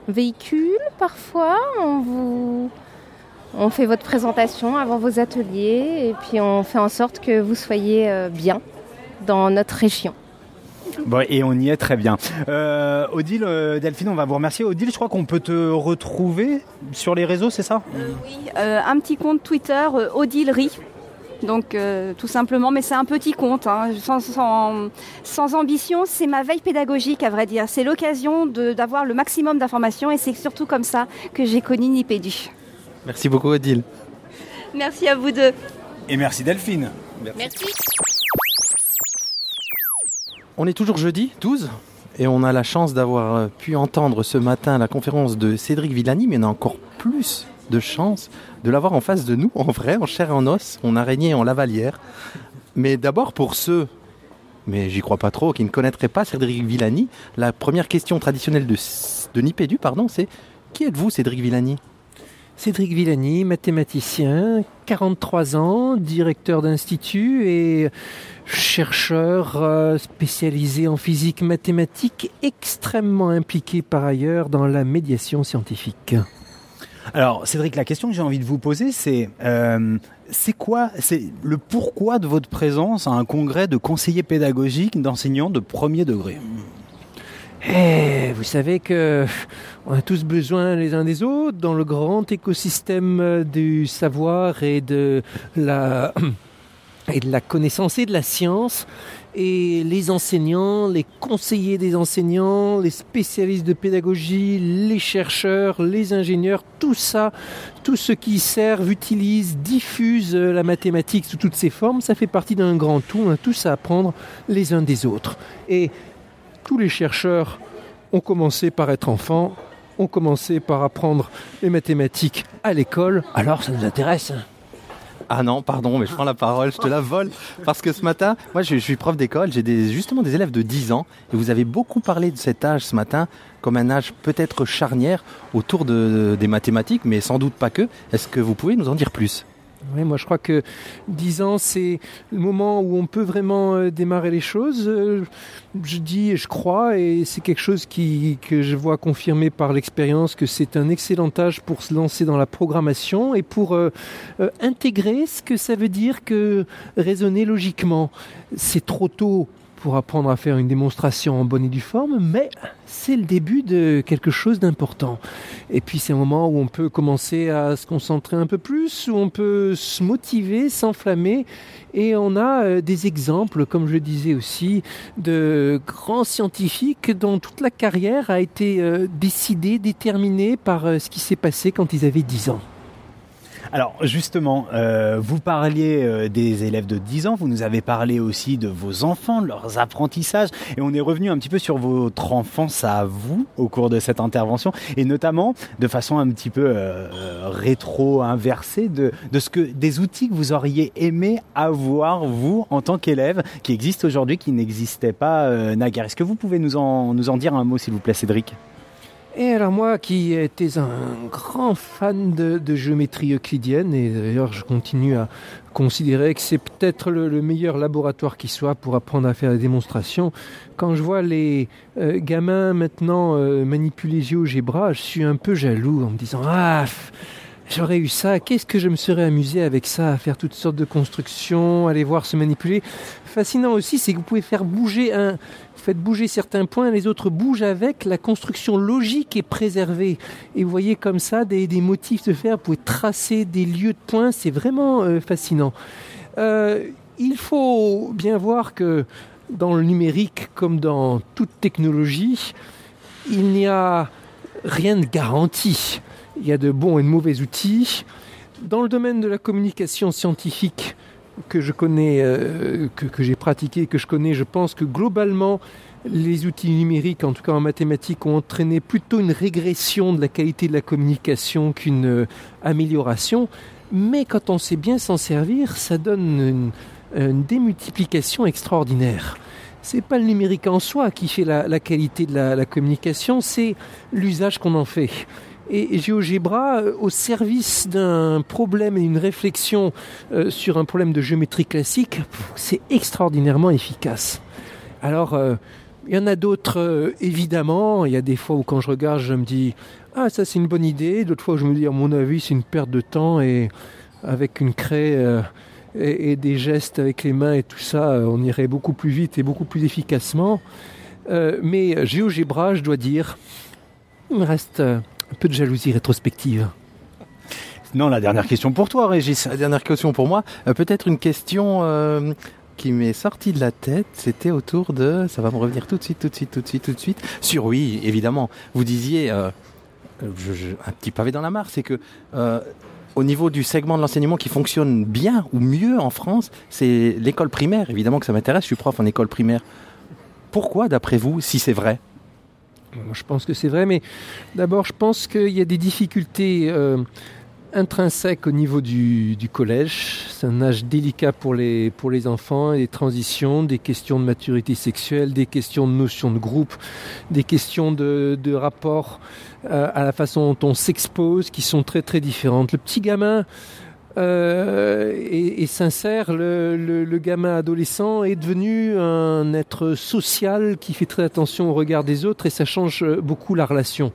véhicule parfois, on vous... On fait votre présentation avant vos ateliers et puis on fait en sorte que vous soyez bien dans notre région. Bon, et on y est très bien. Euh, Odile, euh, Delphine, on va vous remercier. Odile, je crois qu'on peut te retrouver sur les réseaux, c'est ça? Oui, euh, un petit compte Twitter, Odile Rie. Donc euh, tout simplement, mais c'est un petit compte, hein, sans, sans, sans ambition, c'est ma veille pédagogique à vrai dire. C'est l'occasion d'avoir le maximum d'informations et c'est surtout comme ça que j'ai connu Nipédu. Merci beaucoup, Odile. Merci à vous deux. Et merci Delphine. Merci. On est toujours jeudi 12 et on a la chance d'avoir euh, pu entendre ce matin la conférence de Cédric Villani, mais on a encore plus de chance de l'avoir en face de nous, en vrai, en chair et en os, en araignée et en lavalière. Mais d'abord pour ceux, mais j'y crois pas trop, qui ne connaîtraient pas Cédric Villani, la première question traditionnelle de, de Nipédu, pardon, c'est qui êtes-vous Cédric Villani? Cédric Villani, mathématicien, 43 ans, directeur d'institut et chercheur euh, spécialisé en physique mathématique, extrêmement impliqué par ailleurs dans la médiation scientifique. Alors Cédric, la question que j'ai envie de vous poser, c'est euh, c'est quoi, c'est le pourquoi de votre présence à un congrès de conseillers pédagogiques d'enseignants de premier degré? Eh, vous savez que on a tous besoin les uns des autres dans le grand écosystème euh, du savoir et de la <clears throat> et de la connaissance et de la science. Et les enseignants, les conseillers des enseignants, les spécialistes de pédagogie, les chercheurs, les ingénieurs, tout ça, tout ce qui servent, utilise, diffuse euh, la mathématique sous toutes ses formes, ça fait partie d'un grand tout, on a tous à apprendre les uns des autres. Et tous les chercheurs ont commencé par être enfants, ont commencé par apprendre les mathématiques à l'école, alors ça nous intéresse. Ah non, pardon, mais je prends la parole, je te la vole. Parce que ce matin, moi je, je suis prof d'école, j'ai des, justement des élèves de 10 ans, et vous avez beaucoup parlé de cet âge ce matin comme un âge peut-être charnière autour de, des mathématiques, mais sans doute pas que. Est-ce que vous pouvez nous en dire plus? Oui, moi je crois que 10 ans, c'est le moment où on peut vraiment euh, démarrer les choses. Euh, je dis et je crois, et c'est quelque chose qui, que je vois confirmé par l'expérience, que c'est un excellent âge pour se lancer dans la programmation et pour euh, intégrer ce que ça veut dire que raisonner logiquement. C'est trop tôt pour apprendre à faire une démonstration en bonne et due forme, mais c'est le début de quelque chose d'important. Et puis c'est un moment où on peut commencer à se concentrer un peu plus, où on peut se motiver, s'enflammer, et on a euh, des exemples, comme je disais aussi, de grands scientifiques dont toute la carrière a été euh, décidée, déterminée par euh, ce qui s'est passé quand ils avaient 10 ans. Alors justement, euh, vous parliez euh, des élèves de 10 ans, vous nous avez parlé aussi de vos enfants, de leurs apprentissages, et on est revenu un petit peu sur votre enfance à vous au cours de cette intervention, et notamment de façon un petit peu euh, rétro-inversée de, de ce que des outils que vous auriez aimé avoir vous en tant qu'élève, qui existent aujourd'hui, qui n'existaient pas naguère. Est-ce que vous pouvez nous en dire un mot, s'il vous plaît, Cédric? Et alors moi qui étais un grand fan de, géométrie euclidienne, et d'ailleurs je continue à considérer que c'est peut-être le, le meilleur laboratoire qui soit pour apprendre à faire des démonstrations, quand je vois les euh, gamins maintenant euh, manipuler GeoGebra, je suis un peu jaloux en me disant « Ah, j'aurais eu ça, qu'est-ce que je me serais amusé avec ça, à faire toutes sortes de constructions, aller voir se manipuler ». Fascinant aussi, c'est que vous pouvez faire bouger un, vous faites bouger certains points, les autres bougent avec, la construction logique est préservée. Et vous voyez comme ça des, motifs se faire, vous pouvez tracer des lieux de points, c'est vraiment euh, fascinant. Euh, il faut bien voir que dans le numérique, comme dans toute technologie, il n'y a rien de garanti. Il y a de bons et de mauvais outils. Dans le domaine de la communication scientifique, que je connais, euh, que, j'ai pratiqué, que je connais, je pense que globalement, les outils numériques, en tout cas en mathématiques, ont entraîné plutôt une régression de la qualité de la communication qu'une euh, amélioration. Mais quand on sait bien s'en servir, ça donne une, démultiplication extraordinaire. C'est pas le numérique en soi qui fait la, qualité de la communication, c'est l'usage qu'on en fait et GeoGebra euh, au service d'un problème et une réflexion euh, sur un problème de géométrie classique, c'est extraordinairement efficace. Alors, euh, il y en a d'autres, évidemment. Il y a des fois où quand je regarde, je me dis ah ça c'est une bonne idée. D'autres fois où je me dis à mon avis c'est une perte de temps et avec une craie et, des gestes avec les mains et tout ça, on irait beaucoup plus vite et beaucoup plus efficacement. Mais GeoGebra, je dois dire, il me reste un peu de jalousie rétrospective. Non, la dernière question pour toi, Régis. La dernière question pour moi, euh, peut-être une question euh, qui m'est sortie de la tête, c'était autour de, ça va me revenir tout de suite, tout de suite, tout de suite, tout de suite, sur oui, évidemment, vous disiez, euh, je, je, un petit pavé dans la mare, c'est que euh, au niveau du segment de l'enseignement qui fonctionne bien ou mieux en France, c'est l'école primaire, évidemment que ça m'intéresse, je suis prof en école primaire. Pourquoi, d'après vous, si c'est vrai? Je pense que c'est vrai, mais d'abord, je pense qu'il y a des difficultés euh, intrinsèques au niveau du, collège. C'est un âge délicat pour les, pour les enfants, des transitions, des questions de maturité sexuelle, des questions de notion de groupe, des questions de, de rapport euh, à la façon dont on s'expose, qui sont très très différentes. Le petit gamin euh, est sincère, le, gamin adolescent est devenu un être social qui fait très attention au regard des autres et ça change beaucoup la relation.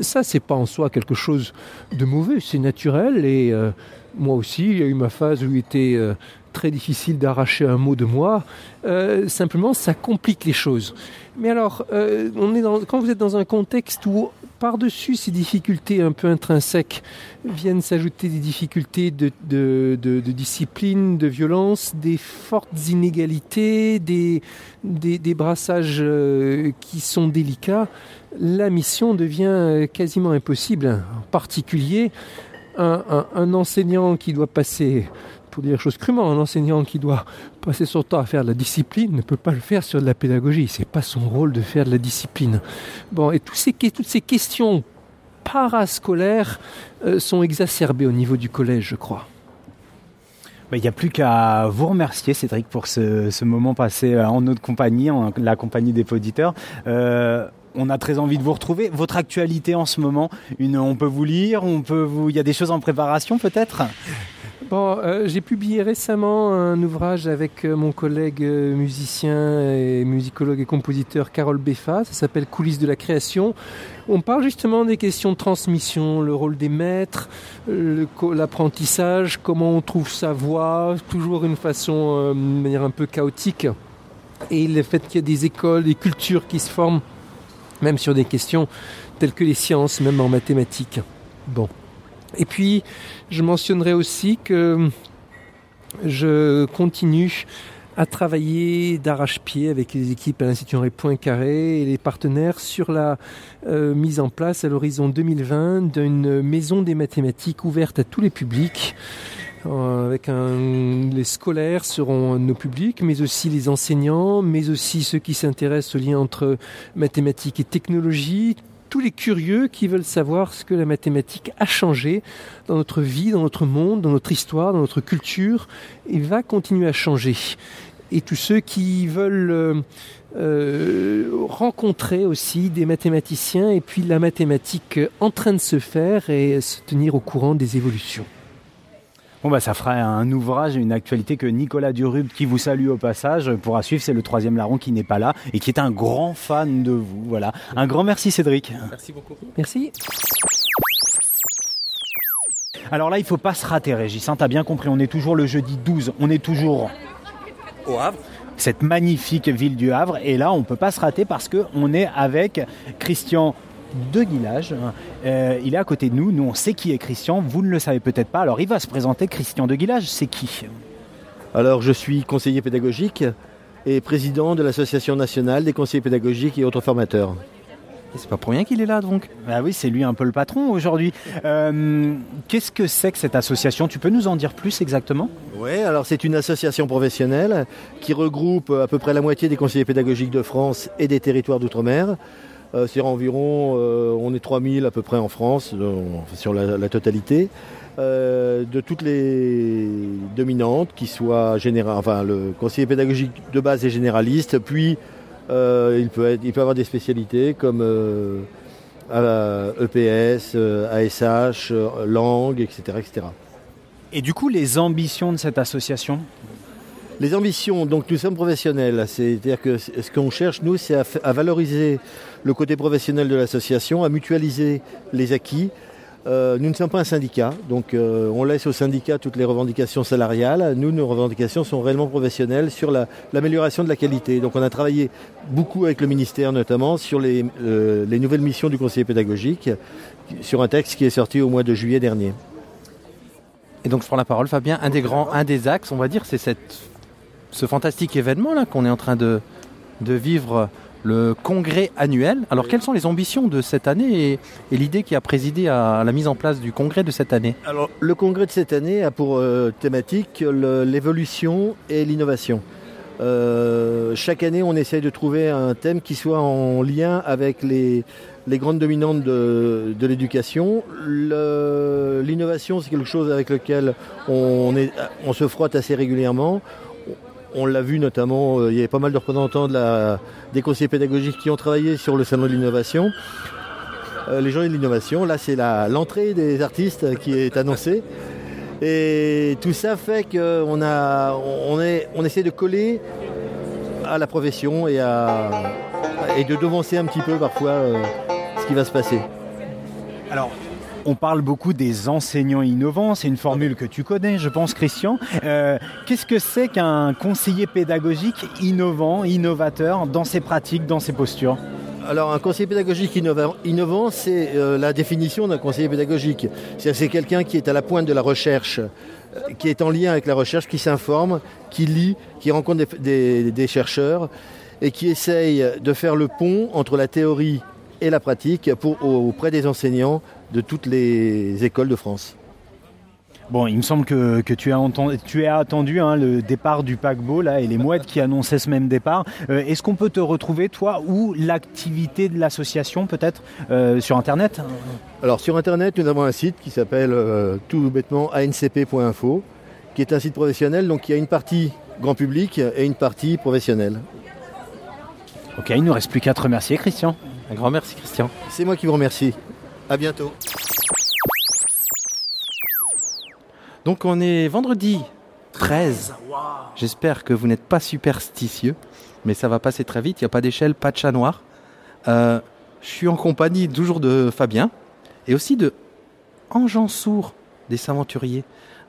Ça, c'est pas en soi quelque chose de mauvais, c'est naturel et euh, moi aussi, il y a eu ma phase où il était euh, très difficile d'arracher un mot de moi. Simplement, ça complique les choses. Mais alors, quand vous êtes dans un contexte où par-dessus ces difficultés un peu intrinsèques viennent s'ajouter des difficultés de, discipline, de violence, des fortes inégalités, des, brassages euh, qui sont délicats, la mission devient quasiment impossible. En particulier, un enseignant qui doit passer pour dire les choses crûment, un enseignant qui doit passer son temps à faire de la discipline ne peut pas le faire sur de la pédagogie. C'est pas son rôle de faire de la discipline. Bon, et tous ces, toutes ces questions parascolaires euh, sont exacerbées au niveau du collège, je crois. Il n'y a plus qu'à vous remercier, Cédric, pour ce, ce, moment passé euh, en notre compagnie, en la compagnie des auditeurs. Euh, on a très envie de vous retrouver. Votre actualité en ce moment, on peut vous lire, on peut vous, il y a des choses en préparation peut-être? Bon, euh, j'ai publié récemment un ouvrage avec euh, mon collègue euh, musicien et musicologue et compositeur Carole Beffa. Ça s'appelle Coulisses de la création. On parle justement des questions de transmission, le rôle des maîtres, l'apprentissage, comment on trouve sa voix, toujours une façon, de manière un peu chaotique. Et le fait qu'il y a des écoles, des cultures qui se forment, même sur des questions telles que les sciences, même en mathématiques. Bon. Et puis, je mentionnerai aussi que je continue à travailler d'arrache-pied avec les équipes à l'Institut Henri Poincaré et les partenaires sur la euh, mise en place à l'horizon 2020 d'une maison des mathématiques ouverte à tous les publics. Euh, avec les scolaires seront nos publics, mais aussi les enseignants, mais aussi ceux qui s'intéressent au lien entre mathématiques et technologie, tous les curieux qui veulent savoir ce que la mathématique a changé dans notre vie, dans notre monde, dans notre histoire, dans notre culture, et va continuer à changer. Et tous ceux qui veulent euh, euh, rencontrer aussi des mathématiciens et puis la mathématique en train de se faire et se tenir au courant des évolutions. Bon bah ça fera un ouvrage et une actualité que Nicolas Durub, qui vous salue au passage, pourra suivre. C'est le troisième larron qui n'est pas là et qui est un grand fan de vous. Voilà. Un grand merci Cédric. Merci beaucoup. Merci. Alors là, il faut pas se rater, Régis. Hein, T'as bien compris, on est toujours le jeudi 12. On est toujours au Havre. Cette magnifique ville du Havre. Et là, on peut pas se rater parce que on est avec Christian de Guillage. Euh, il est à côté de nous. Nous, on sait qui est Christian. Vous ne le savez peut-être pas. Alors, il va se présenter. Christian de Guillage, c'est qui Alors, je suis conseiller pédagogique et président de l'Association nationale des conseillers pédagogiques et autres formateurs. C'est pas pour rien qu'il est là donc. Ah oui, c'est lui un peu le patron aujourd'hui. Euh, Qu'est-ce que c'est que cette association? Tu peux nous en dire plus exactement? Oui, alors c'est une association professionnelle qui regroupe à peu près la moitié des conseillers pédagogiques de France et des territoires d'outre-mer. Euh, c'est environ, euh, on est 3000 à peu près en France, euh, sur la, la totalité, de toutes les dominantes, qui soient générales, enfin le conseiller pédagogique de base est généraliste, puis il, peut être, il peut avoir des spécialités comme EPS, ASH, langue, etc., etc. Et du coup, les ambitions de cette association? Les ambitions, donc nous sommes professionnels, c'est-à-dire que ce qu'on cherche, nous, c'est à, à, valoriser le côté professionnel de l'association, à mutualiser les acquis. Euh, nous ne sommes pas un syndicat, donc euh, on laisse au syndicat toutes les revendications salariales. Nous, nos revendications sont réellement professionnelles sur l'amélioration la, de la qualité. Donc on a travaillé beaucoup avec le ministère notamment sur les, euh, les nouvelles missions du conseiller pédagogique, sur un texte qui est sorti au mois de juillet dernier. Et donc je prends la parole, Fabien. Un des grands, un des axes, on va dire, c'est ce fantastique événement là qu'on est en train de, vivre, le congrès annuel. Alors quelles sont les ambitions de cette année et, l'idée qui a présidé à la mise en place du congrès de cette année Alors le congrès de cette année a pour euh, thématique l'évolution et l'innovation. Euh, chaque année, on essaye de trouver un thème qui soit en lien avec les, grandes dominantes de, l'éducation. L'innovation, c'est quelque chose avec lequel on se frotte assez régulièrement. On l'a vu notamment, euh, il y avait pas mal de représentants des conseillers pédagogiques qui ont travaillé sur le salon de l'innovation. Euh, les journées de l'innovation, là c'est l'entrée des artistes qui est annoncée. Et tout ça fait qu'on on, essaie de coller à la profession et de devancer un petit peu parfois euh, ce qui va se passer. Alors, on parle beaucoup des enseignants innovants, c'est une formule que tu connais, je pense, Christian. Euh, Qu'est-ce que c'est qu'un conseiller pédagogique innovant, innovateur dans ses pratiques, dans ses postures Alors un conseiller pédagogique innova- innovant, c'est euh, la définition d'un conseiller pédagogique. C'est quelqu'un qui est à la pointe de la recherche, euh, qui est en lien avec la recherche, qui s'informe, qui lit, qui rencontre des, chercheurs et qui essaye de faire le pont entre la théorie et la pratique auprès des enseignants de toutes les écoles de France. Bon, il me semble que, que tu, as entendu, tu as attendu hein, le départ du paquebot là, et les mouettes qui annonçaient ce même départ. Euh, Est-ce qu'on peut te retrouver, toi, ou l'activité de l'association peut-être euh, sur Internet? Alors sur Internet, nous avons un site qui s'appelle euh, tout bêtement ancp.info, qui est un site professionnel, donc il y a une partie grand public et une partie professionnelle. Ok, il ne nous reste plus qu'à te remercier, Christian. Un grand merci, Christian. C'est moi qui vous remercie. À bientôt. Donc on est vendredi 13. J'espère que vous n'êtes pas superstitieux, mais ça va passer très vite. Il n'y a pas d'échelle, pas de chat noir. Euh, je suis en compagnie toujours de Fabien et aussi de Ange Sourd des Saventuriers.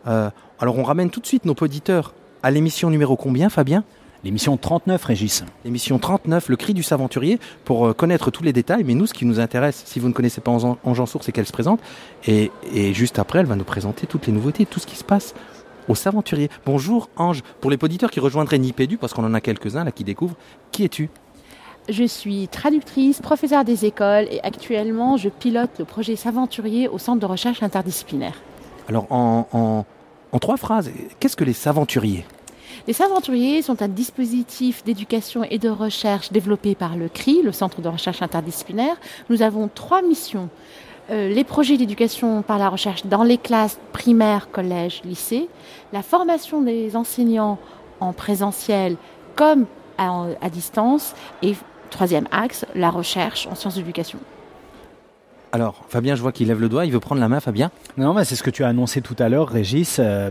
Euh, alors on ramène tout de suite nos auditeurs à l'émission numéro combien, Fabien? L'émission 39, Régis. L'émission 39, le cri du Saventurier, pour euh, connaître tous les détails. Mais nous, ce qui nous intéresse, si vous ne connaissez pas Ange Ange Sourd, c'est qu'elle se présente. Et, et juste après, elle va nous présenter toutes les nouveautés, tout ce qui se passe au Saventurier. Bonjour Ange. Pour les auditeurs qui rejoindraient Nipédu, parce qu'on en a quelques-uns là qui découvrent, qui es-tu? Je suis traductrice, professeure des écoles et actuellement je pilote le projet Saventurier au Centre de recherche interdisciplinaire. Alors en, en, en trois phrases, qu'est-ce que les Saventuriers? Les Saventuriers sont un dispositif d'éducation et de recherche développé par le CRI, le Centre de recherche interdisciplinaire. Nous avons trois missions. Euh, les projets d'éducation par la recherche dans les classes primaires, collèges, lycées, la formation des enseignants en présentiel comme à, à distance et troisième axe, la recherche en sciences d'éducation. Alors, Fabien, je vois qu'il lève le doigt, il veut prendre la main, Fabien? Non, mais c'est ce que tu as annoncé tout à l'heure, Régis. Euh,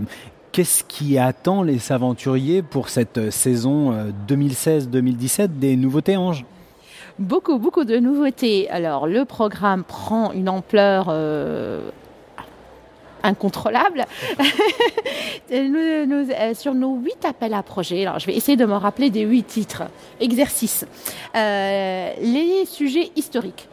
Qu'est-ce qui attend les aventuriers pour cette saison euh, 2016-2017 des nouveautés, Ange? Beaucoup, beaucoup de nouveautés. Alors, le programme prend une ampleur euh, incontrôlable. <laughs> Nous- nous- euh, sur nos huit appels à projets, alors je vais essayer de me rappeler des huit titres. Exercice. Euh, les sujets historiques.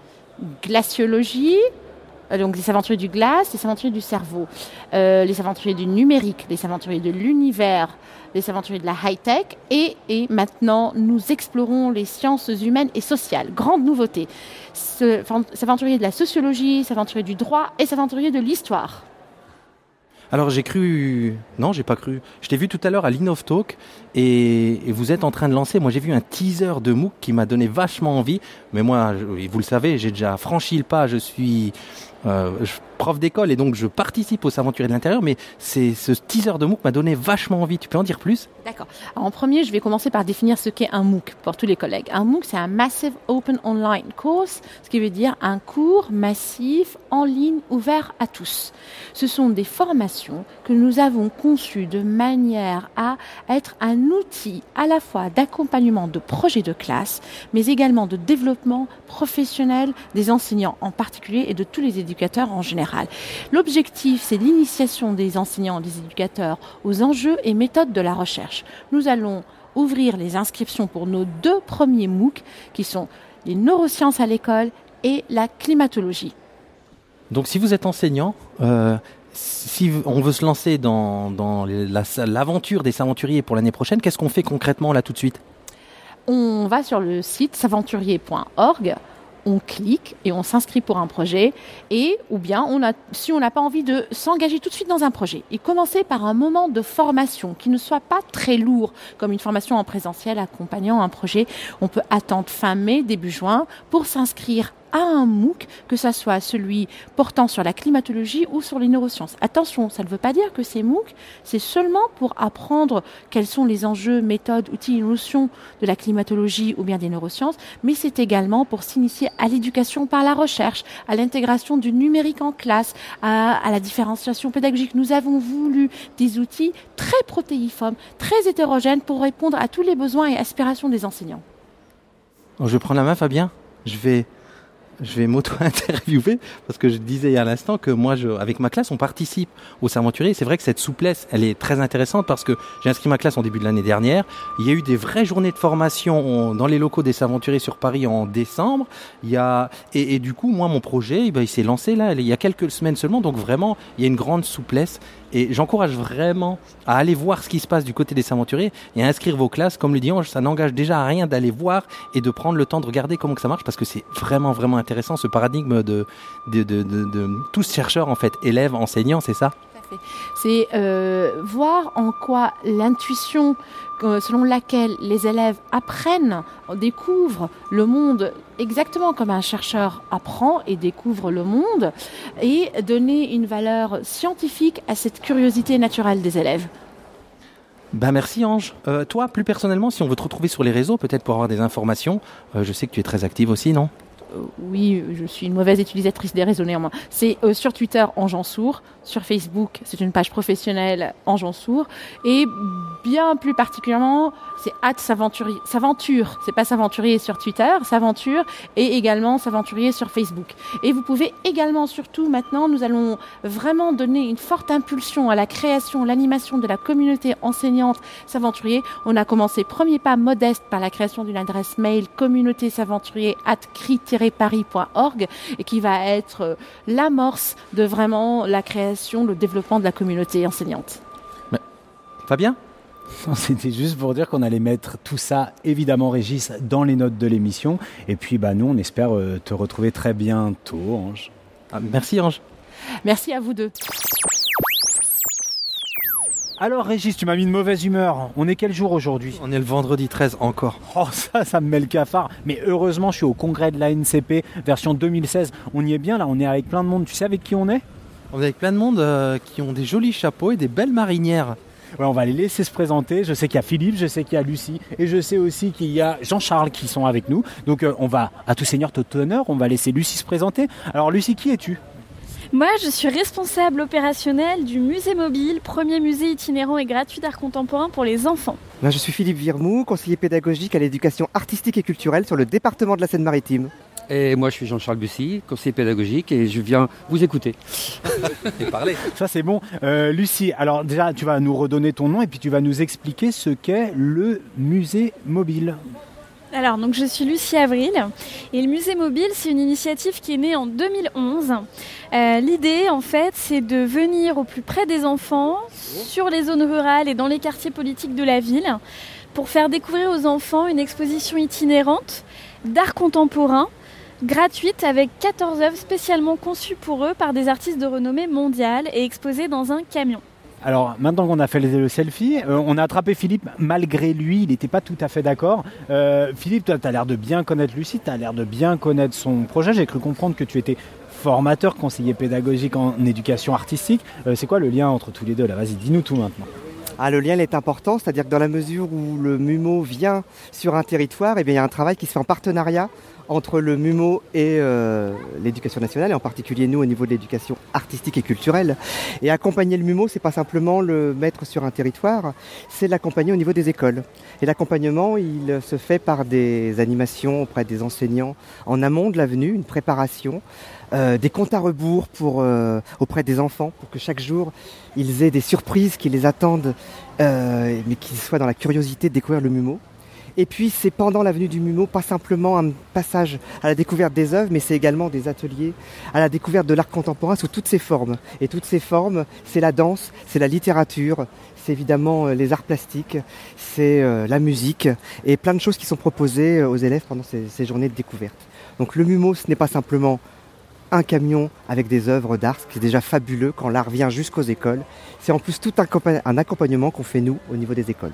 Glaciologie, euh, donc les aventuriers du glace, les aventuriers du cerveau, euh, les aventuriers du numérique, les aventuriers de l'univers, les aventuriers de la high-tech, et, et maintenant nous explorons les sciences humaines et sociales. Grande nouveauté. Ce, aventurier de la sociologie, aventurier du droit et aventurier de l'histoire. Alors j'ai cru... Non, j'ai pas cru. Je t'ai vu tout à l'heure à l'Innovtalk et, et vous êtes en train de lancer... Moi j'ai vu un teaser de MOOC qui m'a donné vachement envie. Mais moi, vous le savez, j'ai déjà franchi le pas. Je suis euh, je- prof d'école et donc je participe aux aventuriers de l'intérieur. Mais c'est ce teaser de MOOC m'a donné vachement envie. Tu peux en dire plus? D'accord. En premier, je vais commencer par définir ce qu'est un MOOC pour tous les collègues. Un MOOC, c'est un Massive Open Online Course, ce qui veut dire un cours massif en ligne ouvert à tous. Ce sont des formations que nous avons conçues de manière à être un outil à la fois d'accompagnement de projets de classe, mais également de développement professionnel des enseignants en particulier et de tous les éducateurs en général. L'objectif, c'est l'initiation des enseignants des éducateurs aux enjeux et méthodes de la recherche. Nous allons ouvrir les inscriptions pour nos deux premiers MOOC, qui sont les neurosciences à l'école et la climatologie. Donc si vous êtes enseignant, euh, si on veut se lancer dans, dans les- la- l'aventure des aventuriers pour l'année prochaine, qu'est-ce qu'on fait concrètement là tout de suite? On va sur le site saventurier.org, on clique et on s'inscrit pour un projet. Et ou bien, on a, si on n'a pas envie de s'engager tout de suite dans un projet, et commencer par un moment de formation qui ne soit pas très lourd, comme une formation en présentiel accompagnant un projet, on peut attendre fin mai, début juin pour s'inscrire à un MOOC, que ce soit celui portant sur la climatologie ou sur les neurosciences. Attention, ça ne veut pas dire que ces MOOC, c'est seulement pour apprendre quels sont les enjeux, méthodes, outils et notions de la climatologie ou bien des neurosciences, mais c'est également pour s'initier à l'éducation par la recherche, à l'intégration du numérique en classe, à, à la différenciation pédagogique. Nous avons voulu des outils très protéiformes, très hétérogènes pour répondre à tous les besoins et aspirations des enseignants. Je prends la main, Fabien. Je vais je vais m'auto-interviewer parce que je disais à l'instant que moi, je, avec ma classe, on participe au Saventurier. C'est vrai que cette souplesse, elle est très intéressante parce que j'ai inscrit ma classe en début de l'année dernière. Il y a eu des vraies journées de formation dans les locaux des Saventuriers sur Paris en décembre. Il y a, et, du coup, moi, mon projet, eh ben, il s'est lancé là, il y a quelques semaines seulement. Donc vraiment, il y a une grande souplesse. Et j'encourage vraiment à aller voir ce qui se passe du côté des aventuriers et à inscrire vos classes. Comme le dit Ange, ça n'engage déjà à rien d'aller voir et de prendre le temps de regarder comment que ça marche parce que c'est vraiment, vraiment intéressant ce paradigme de, de, de, de, de tous chercheurs, en fait, élèves, enseignants, c'est ça? C'est euh, voir en quoi l'intuition euh, selon laquelle les élèves apprennent, découvrent le monde exactement comme un chercheur apprend et découvre le monde, et donner une valeur scientifique à cette curiosité naturelle des élèves. Ben merci Ange. Euh, toi, plus personnellement, si on veut te retrouver sur les réseaux, peut-être pour avoir des informations, euh, je sais que tu es très active aussi, non? Oui, je suis une mauvaise utilisatrice des réseaux néanmoins. C'est euh, sur Twitter Ange Sourd, sur Facebook c'est une page professionnelle Ange Sourd, et bien plus particulièrement c'est Hâte S'aventurier, S'aventure, c'est pas S'aventurier sur Twitter, S'aventure, et également S'aventurier sur Facebook. Et vous pouvez également, surtout maintenant, nous allons vraiment donner une forte impulsion à la création, l'animation de la communauté enseignante S'aventurier. On a commencé premier pas modeste par la création d'une adresse mail communauté s'aventurier at cri-paris.org et qui va être euh, l'amorce de vraiment la création, le développement de la communauté enseignante. Fabien <laughs> C'était juste pour dire qu'on allait mettre tout ça, évidemment, Régis, dans les notes de l'émission. Et puis, bah, nous, on espère euh, te retrouver très bientôt, Ange. Ah, merci, Ange. Merci à vous deux. Alors, Régis, tu m'as mis une mauvaise humeur. On est quel jour aujourd'hui? On est le vendredi 13 encore. Oh, ça, ça me met le cafard. Mais heureusement, je suis au congrès de la NCP, version 2016. On y est bien, là, on est avec plein de monde. Tu sais avec qui on est? On est avec plein de monde euh, qui ont des jolis chapeaux et des belles marinières. Ouais, on va les laisser se présenter. Je sais qu'il y a Philippe, je sais qu'il y a Lucie, et je sais aussi qu'il y a Jean-Charles qui sont avec nous. Donc, euh, on va, à tout seigneur, tout honneur, on va laisser Lucie se présenter. Alors, Lucie, qui es-tu? Moi, je suis responsable opérationnel du musée mobile, premier musée itinérant et gratuit d'art contemporain pour les enfants. Là, je suis Philippe Virmou, conseiller pédagogique à l'éducation artistique et culturelle sur le département de la Seine-Maritime. Et moi, je suis Jean-Charles Bussy, conseiller pédagogique, et je viens vous écouter. <laughs> Et parler. Ça, c'est bon. Euh, Lucie, alors déjà, tu vas nous redonner ton nom et puis tu vas nous expliquer ce qu'est le musée mobile. Alors, donc je suis Lucie Avril et le musée mobile, c'est une initiative qui est née en 2011. Euh, L'idée, en fait, c'est de venir au plus près des enfants, sur les zones rurales et dans les quartiers politiques de la ville, pour faire découvrir aux enfants une exposition itinérante d'art contemporain gratuite avec 14 œuvres spécialement conçues pour eux par des artistes de renommée mondiale et exposées dans un camion. Alors maintenant qu'on a fait le selfie, euh, on a attrapé Philippe malgré lui, il n'était pas tout à fait d'accord. Euh, Philippe, toi tu as l'air de bien connaître Lucie, tu as l'air de bien connaître son projet. J'ai cru comprendre que tu étais formateur, conseiller pédagogique en éducation artistique. Euh, C'est quoi le lien entre tous les deux là? Vas-y, dis-nous tout maintenant. Ah, le lien il est important, c'est-à-dire que dans la mesure où le MUMO vient sur un territoire, eh bien, il y a un travail qui se fait en partenariat entre le MUMO et euh, l'éducation nationale, et en particulier nous au niveau de l'éducation artistique et culturelle. Et accompagner le MUMO, c'est pas simplement le mettre sur un territoire, c'est l'accompagner au niveau des écoles. Et l'accompagnement, il se fait par des animations auprès des enseignants en amont de l'avenue, une préparation, euh, des comptes à rebours pour, euh, auprès des enfants, pour que chaque jour, ils aient des surprises qui les attendent, mais qu'ils soient dans la curiosité de découvrir le MUMO. Et puis c'est pendant l'avenue du MUMO, pas simplement un passage à la découverte des œuvres, mais c'est également des ateliers à la découverte de l'art contemporain sous toutes ses formes. Et toutes ces formes, c'est la danse, c'est la littérature, c'est évidemment euh, les arts plastiques, c'est euh, la musique et plein de choses qui sont proposées euh, aux élèves pendant ces, ces journées de découverte. Donc le MUMO, ce n'est pas simplement un camion avec des œuvres d'art, ce qui est déjà fabuleux quand l'art vient jusqu'aux écoles. C'est en plus tout un, compa- un accompagnement qu'on fait nous au niveau des écoles.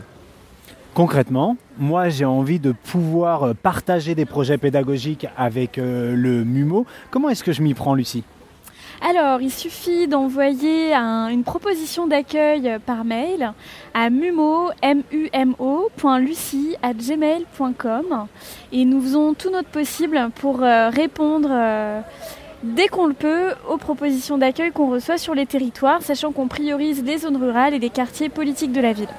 Concrètement, moi j'ai envie de pouvoir euh, partager des projets pédagogiques avec euh, le MUMO. Comment est-ce que je m'y prends, Lucie? Alors, il suffit d'envoyer un- une proposition d'accueil par mail à mumo, gmail.com et nous faisons tout notre possible pour euh, répondre euh, dès qu'on le peut aux propositions d'accueil qu'on reçoit sur les territoires, sachant qu'on priorise des zones rurales et des quartiers politiques de la ville.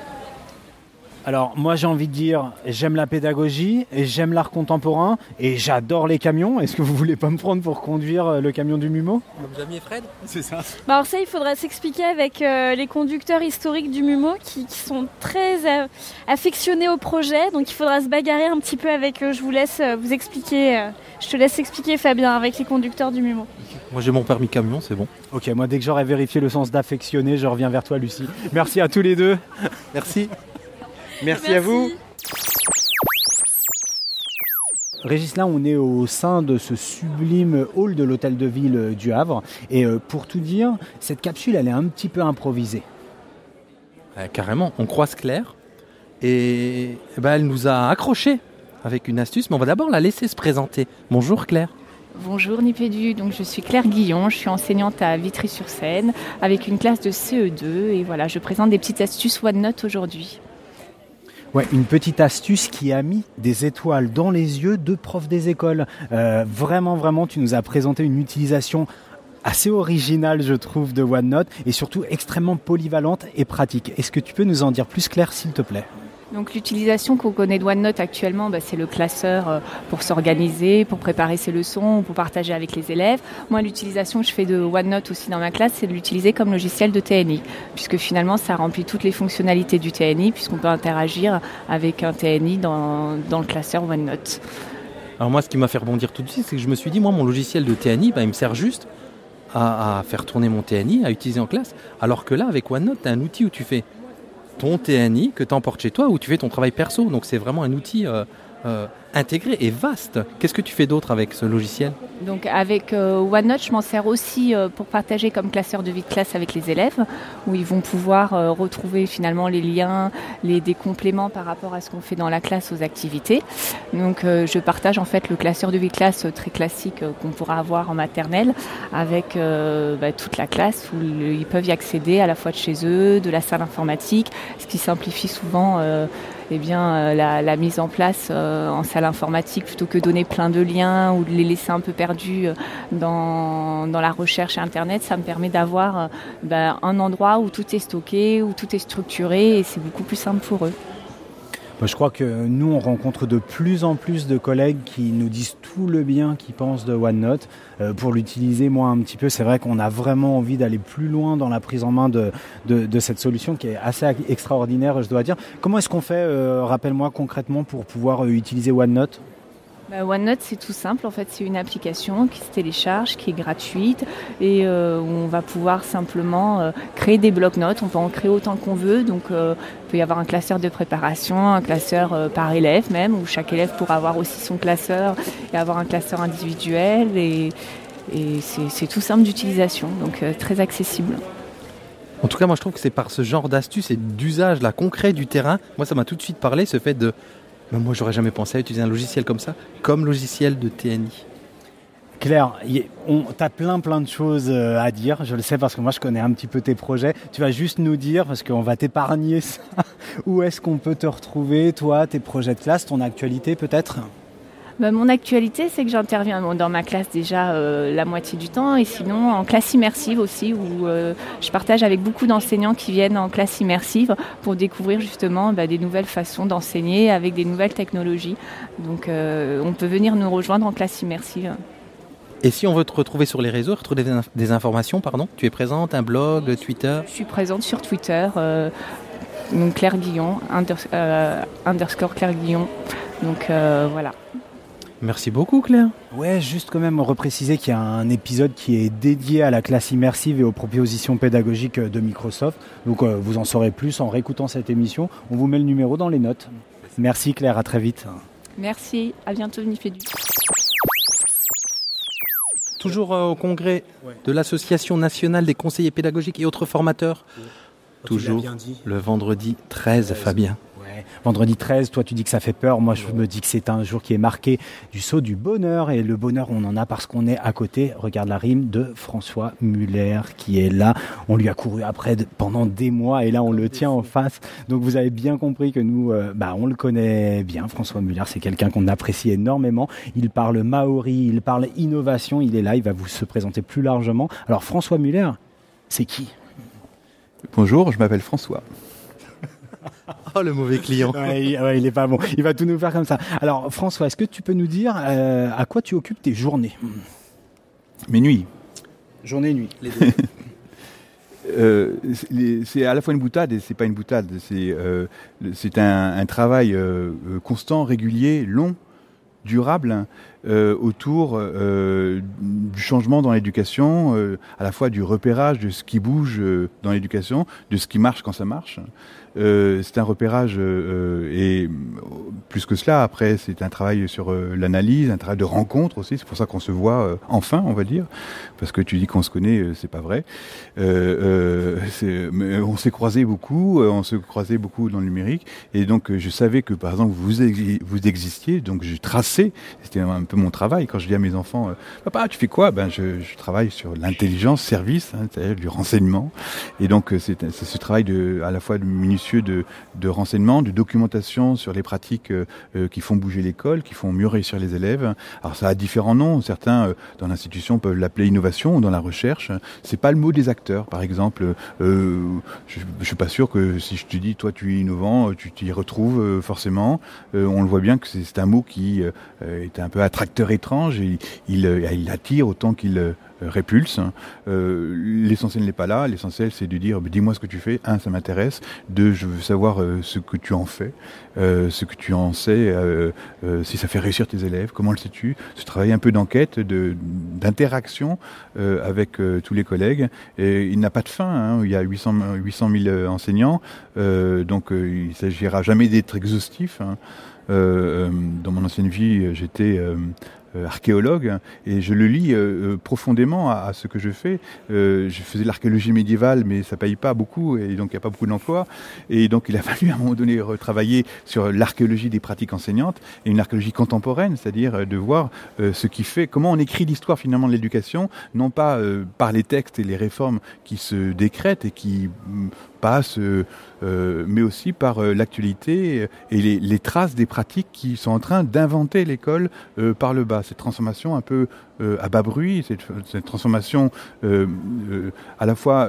Alors moi j'ai envie de dire, j'aime la pédagogie, et j'aime l'art contemporain, et j'adore les camions. Est-ce que vous voulez pas me prendre pour conduire euh, le camion du MUMO? Comme Jamie et Fred? C'est ça. Bah alors ça, il faudra s'expliquer avec euh, les conducteurs historiques du MUMO qui, qui sont très euh, affectionnés au projet. Donc il faudra se bagarrer un petit peu avec eux. Je vous laisse euh, vous expliquer. euh, je te laisse expliquer Fabien avec les conducteurs du MUMO. Moi j'ai mon permis camion, c'est bon. Ok, moi dès que j'aurai vérifié le sens d'affectionner, je reviens vers toi Lucie. Merci à tous les deux. Merci. Merci, à vous. Régis, là, on est au sein de ce sublime hall de l'hôtel de ville du Havre. Et euh, pour tout dire, cette capsule, elle est un petit peu improvisée. Euh, carrément, on croise Claire et eh ben, elle nous a accrochés avec une astuce, mais on va d'abord la laisser se présenter. Bonjour Claire. Bonjour Nipédu, donc je suis Claire Guillon, je suis enseignante à Vitry-sur-Seine avec une classe de CE2 et voilà, je présente des petites astuces OneNote aujourd'hui. Ouais, une petite astuce qui a mis des étoiles dans les yeux de profs des écoles. Euh, vraiment, vraiment, tu nous as présenté une utilisation assez originale, je trouve, de OneNote et surtout extrêmement polyvalente et pratique. Est-ce que tu peux nous en dire plus clair, s'il te plaît? Donc l'utilisation qu'on connaît de OneNote actuellement, bah, c'est le classeur euh, pour s'organiser, pour préparer ses leçons, pour partager avec les élèves. Moi, l'utilisation que je fais de OneNote aussi dans ma classe, c'est de l'utiliser comme logiciel de TNI, puisque finalement, ça remplit toutes les fonctionnalités du TNI, puisqu'on peut interagir avec un TNI dans, dans le classeur OneNote. Alors moi ce qui m'a fait rebondir tout de suite, c'est que je me suis dit, moi mon logiciel de TNI, bah, il me sert juste à, à faire tourner mon TNI, à utiliser en classe, alors que là avec OneNote, tu as un outil où tu fais ton TNI que tu emportes chez toi, où tu fais ton travail perso. Donc c'est vraiment un outil euh, euh, intégré et vaste. Qu'est-ce que tu fais d'autre avec ce logiciel? Donc avec euh, OneNote, je m'en sers aussi euh, pour partager comme classeur de vie de classe avec les élèves, où ils vont pouvoir euh, retrouver finalement les liens, les des compléments par rapport à ce qu'on fait dans la classe aux activités. Donc je partage en fait le classeur de vie de classe très classique qu'on pourra avoir en maternelle avec bah, toute la classe où ils peuvent y accéder à la fois de chez eux, de la salle informatique, ce qui simplifie souvent eh bien, euh, la, mise en place euh, en salle informatique plutôt que donner plein de liens ou de les laisser un peu perdus euh, dans, la recherche Internet, ça me permet d'avoir ben, un endroit où tout est stocké, où tout est structuré et c'est beaucoup plus simple pour eux. Je crois que nous, on rencontre de plus en plus de collègues qui nous disent tout le bien qu'ils pensent de OneNote. Euh, pour l'utiliser, moi, un petit peu, c'est vrai qu'on a vraiment envie d'aller plus loin dans la prise en main de cette solution qui est assez extraordinaire, je dois dire. Comment est-ce qu'on fait, euh, rappelle-moi concrètement, pour pouvoir euh, utiliser OneNote? Bah, OneNote, c'est tout simple. En fait, c'est une application qui se télécharge, qui est gratuite et euh, où on va pouvoir simplement euh, créer des blocs-notes. On peut en créer autant qu'on veut. Donc, euh, il peut y avoir un classeur de préparation, un classeur par élève même, où chaque élève pourra avoir aussi son classeur et avoir un classeur individuel. Et, c'est tout simple d'utilisation, donc très accessible. En tout cas, moi je trouve que c'est par ce genre d'astuce et d'usage concret du terrain, moi ça m'a tout de suite parlé ce fait de Mais moi j'aurais jamais pensé à utiliser un logiciel comme ça, comme logiciel de TNI. Claire, on t'as plein plein de choses euh, à dire, je le sais parce que moi je connais un petit peu tes projets. Tu vas juste nous dire, parce qu'on va t'épargner <laughs> ça, où est-ce qu'on peut te retrouver, toi, tes projets de classe, ton actualité peut-être? Bah, mon actualité, c'est que j'interviens dans ma classe déjà euh, la moitié du temps et sinon en classe immersive aussi où euh, je partage avec beaucoup d'enseignants qui viennent en classe immersive pour découvrir justement bah, des nouvelles façons d'enseigner avec des nouvelles technologies. Donc euh, on peut venir nous rejoindre en classe immersive. Et si on veut te retrouver sur les réseaux, retrouver des, inf- des informations, pardon, tu es présente, un blog, Twitter? Je suis présente sur Twitter, euh, donc Claire Guillon, unders- euh, underscore Claire Guillon. Donc euh, voilà. Merci beaucoup Claire. Ouais, juste quand même repréciser qu'il y a un épisode qui est dédié à la classe immersive et aux propositions pédagogiques de Microsoft. Donc euh, vous en saurez plus en réécoutant cette émission. On vous met le numéro dans les notes. Merci Claire, à très vite. Merci, à bientôt Nifedu. Toujours euh, au congrès de l'Association nationale des conseillers pédagogiques et autres formateurs. Toujours bien dit. le vendredi 13, Fabien. Vendredi 13, toi tu dis que ça fait peur, moi je me dis que c'est un jour qui est marqué du saut du bonheur. Et le bonheur on en a parce qu'on est à côté, regarde la rime de François Muller qui est là, on lui a couru après pendant des mois et là on le tient en face, donc vous avez bien compris que nous, euh, bah, on le connaît bien, François Muller c'est quelqu'un qu'on apprécie énormément, il parle maori, il parle innovation, il est là, il va vous se présenter plus largement. Alors François Muller, c'est qui? Bonjour, je m'appelle François. Oh, le mauvais client. <laughs> Ouais, il, ouais, il est pas bon. Il va tout nous faire comme ça. Alors, François, est-ce que tu peux nous dire euh, à quoi tu occupes tes journées? Mes nuits. Journée et nuit. <laughs> Euh, c'est- c'est à la fois une boutade et c'est pas une boutade. C'est euh, un, un travail euh, constant, régulier, long, durable euh, autour euh, du changement dans l'éducation, euh, à la fois du repérage de ce qui bouge euh, dans l'éducation, de ce qui marche quand ça marche. Euh, c'est un repérage euh, et plus que cela, après, c'est un travail sur euh, l'analyse, un travail de rencontre aussi. C'est pour ça qu'on se voit euh, enfin, on va dire, parce que tu dis qu'on se connaît, c'est pas vrai. Mais on s'est croisé beaucoup, on se croisait beaucoup dans le numérique, et donc je savais que par exemple vous vous existiez, donc je traçais. C'était un peu mon travail quand je dis à mes enfants, papa, tu fais quoi? Ben je, je travaille sur l'intelligence service, hein, c'est-à-dire du renseignement, et donc c'est ce travail de à la fois de de, de renseignement, de documentation sur les pratiques euh, euh, qui font bouger l'école, qui font mieux réussir les élèves. Alors ça a différents noms. Certains euh, dans l'institution peuvent l'appeler innovation ou dans la recherche. C'est pas le mot des acteurs. Par exemple, je, je suis pas sûr que si je te dis toi tu es innovant, tu t'y retrouves forcément. On le voit bien que c'est un mot qui est un peu attracteur étrange. Et il, il attire autant qu'il répulse. Euh, L'essentiel n'est pas là. L'essentiel, c'est de dire, bah, dis-moi ce que tu fais. Un, ça m'intéresse. Deux, je veux savoir euh, ce que tu en fais, euh, ce que tu en sais, euh, euh, si ça fait réussir tes élèves. Comment le sais-tu? Ce travail un peu d'enquête, de d'interaction euh, avec euh, tous les collègues. Et il n'a pas de fin. hein. Il y a 800, 800 000 enseignants, euh, donc euh, il s'agira jamais d'être exhaustif. hein. Euh, euh, dans mon ancienne vie, j'étais euh, euh, archéologue et je le lis euh, euh, profondément à, ce que je fais. Euh, je faisais l'archéologie médiévale, mais ça paye pas beaucoup et donc il n'y a pas beaucoup d'emplois. Et donc il a <laughs> fallu à un moment donné retravailler sur l'archéologie des pratiques enseignantes et une archéologie contemporaine, c'est-à-dire euh, de voir euh, ce qui fait, comment on écrit l'histoire finalement de l'éducation, non pas par les textes et les réformes qui se décrètent et qui passent, euh, euh, mais aussi par euh, l'actualité et les, traces des pratiques qui sont en train d'inventer l'école par le bas. Cette transformation un peu à bas bruit, cette, transformation à la fois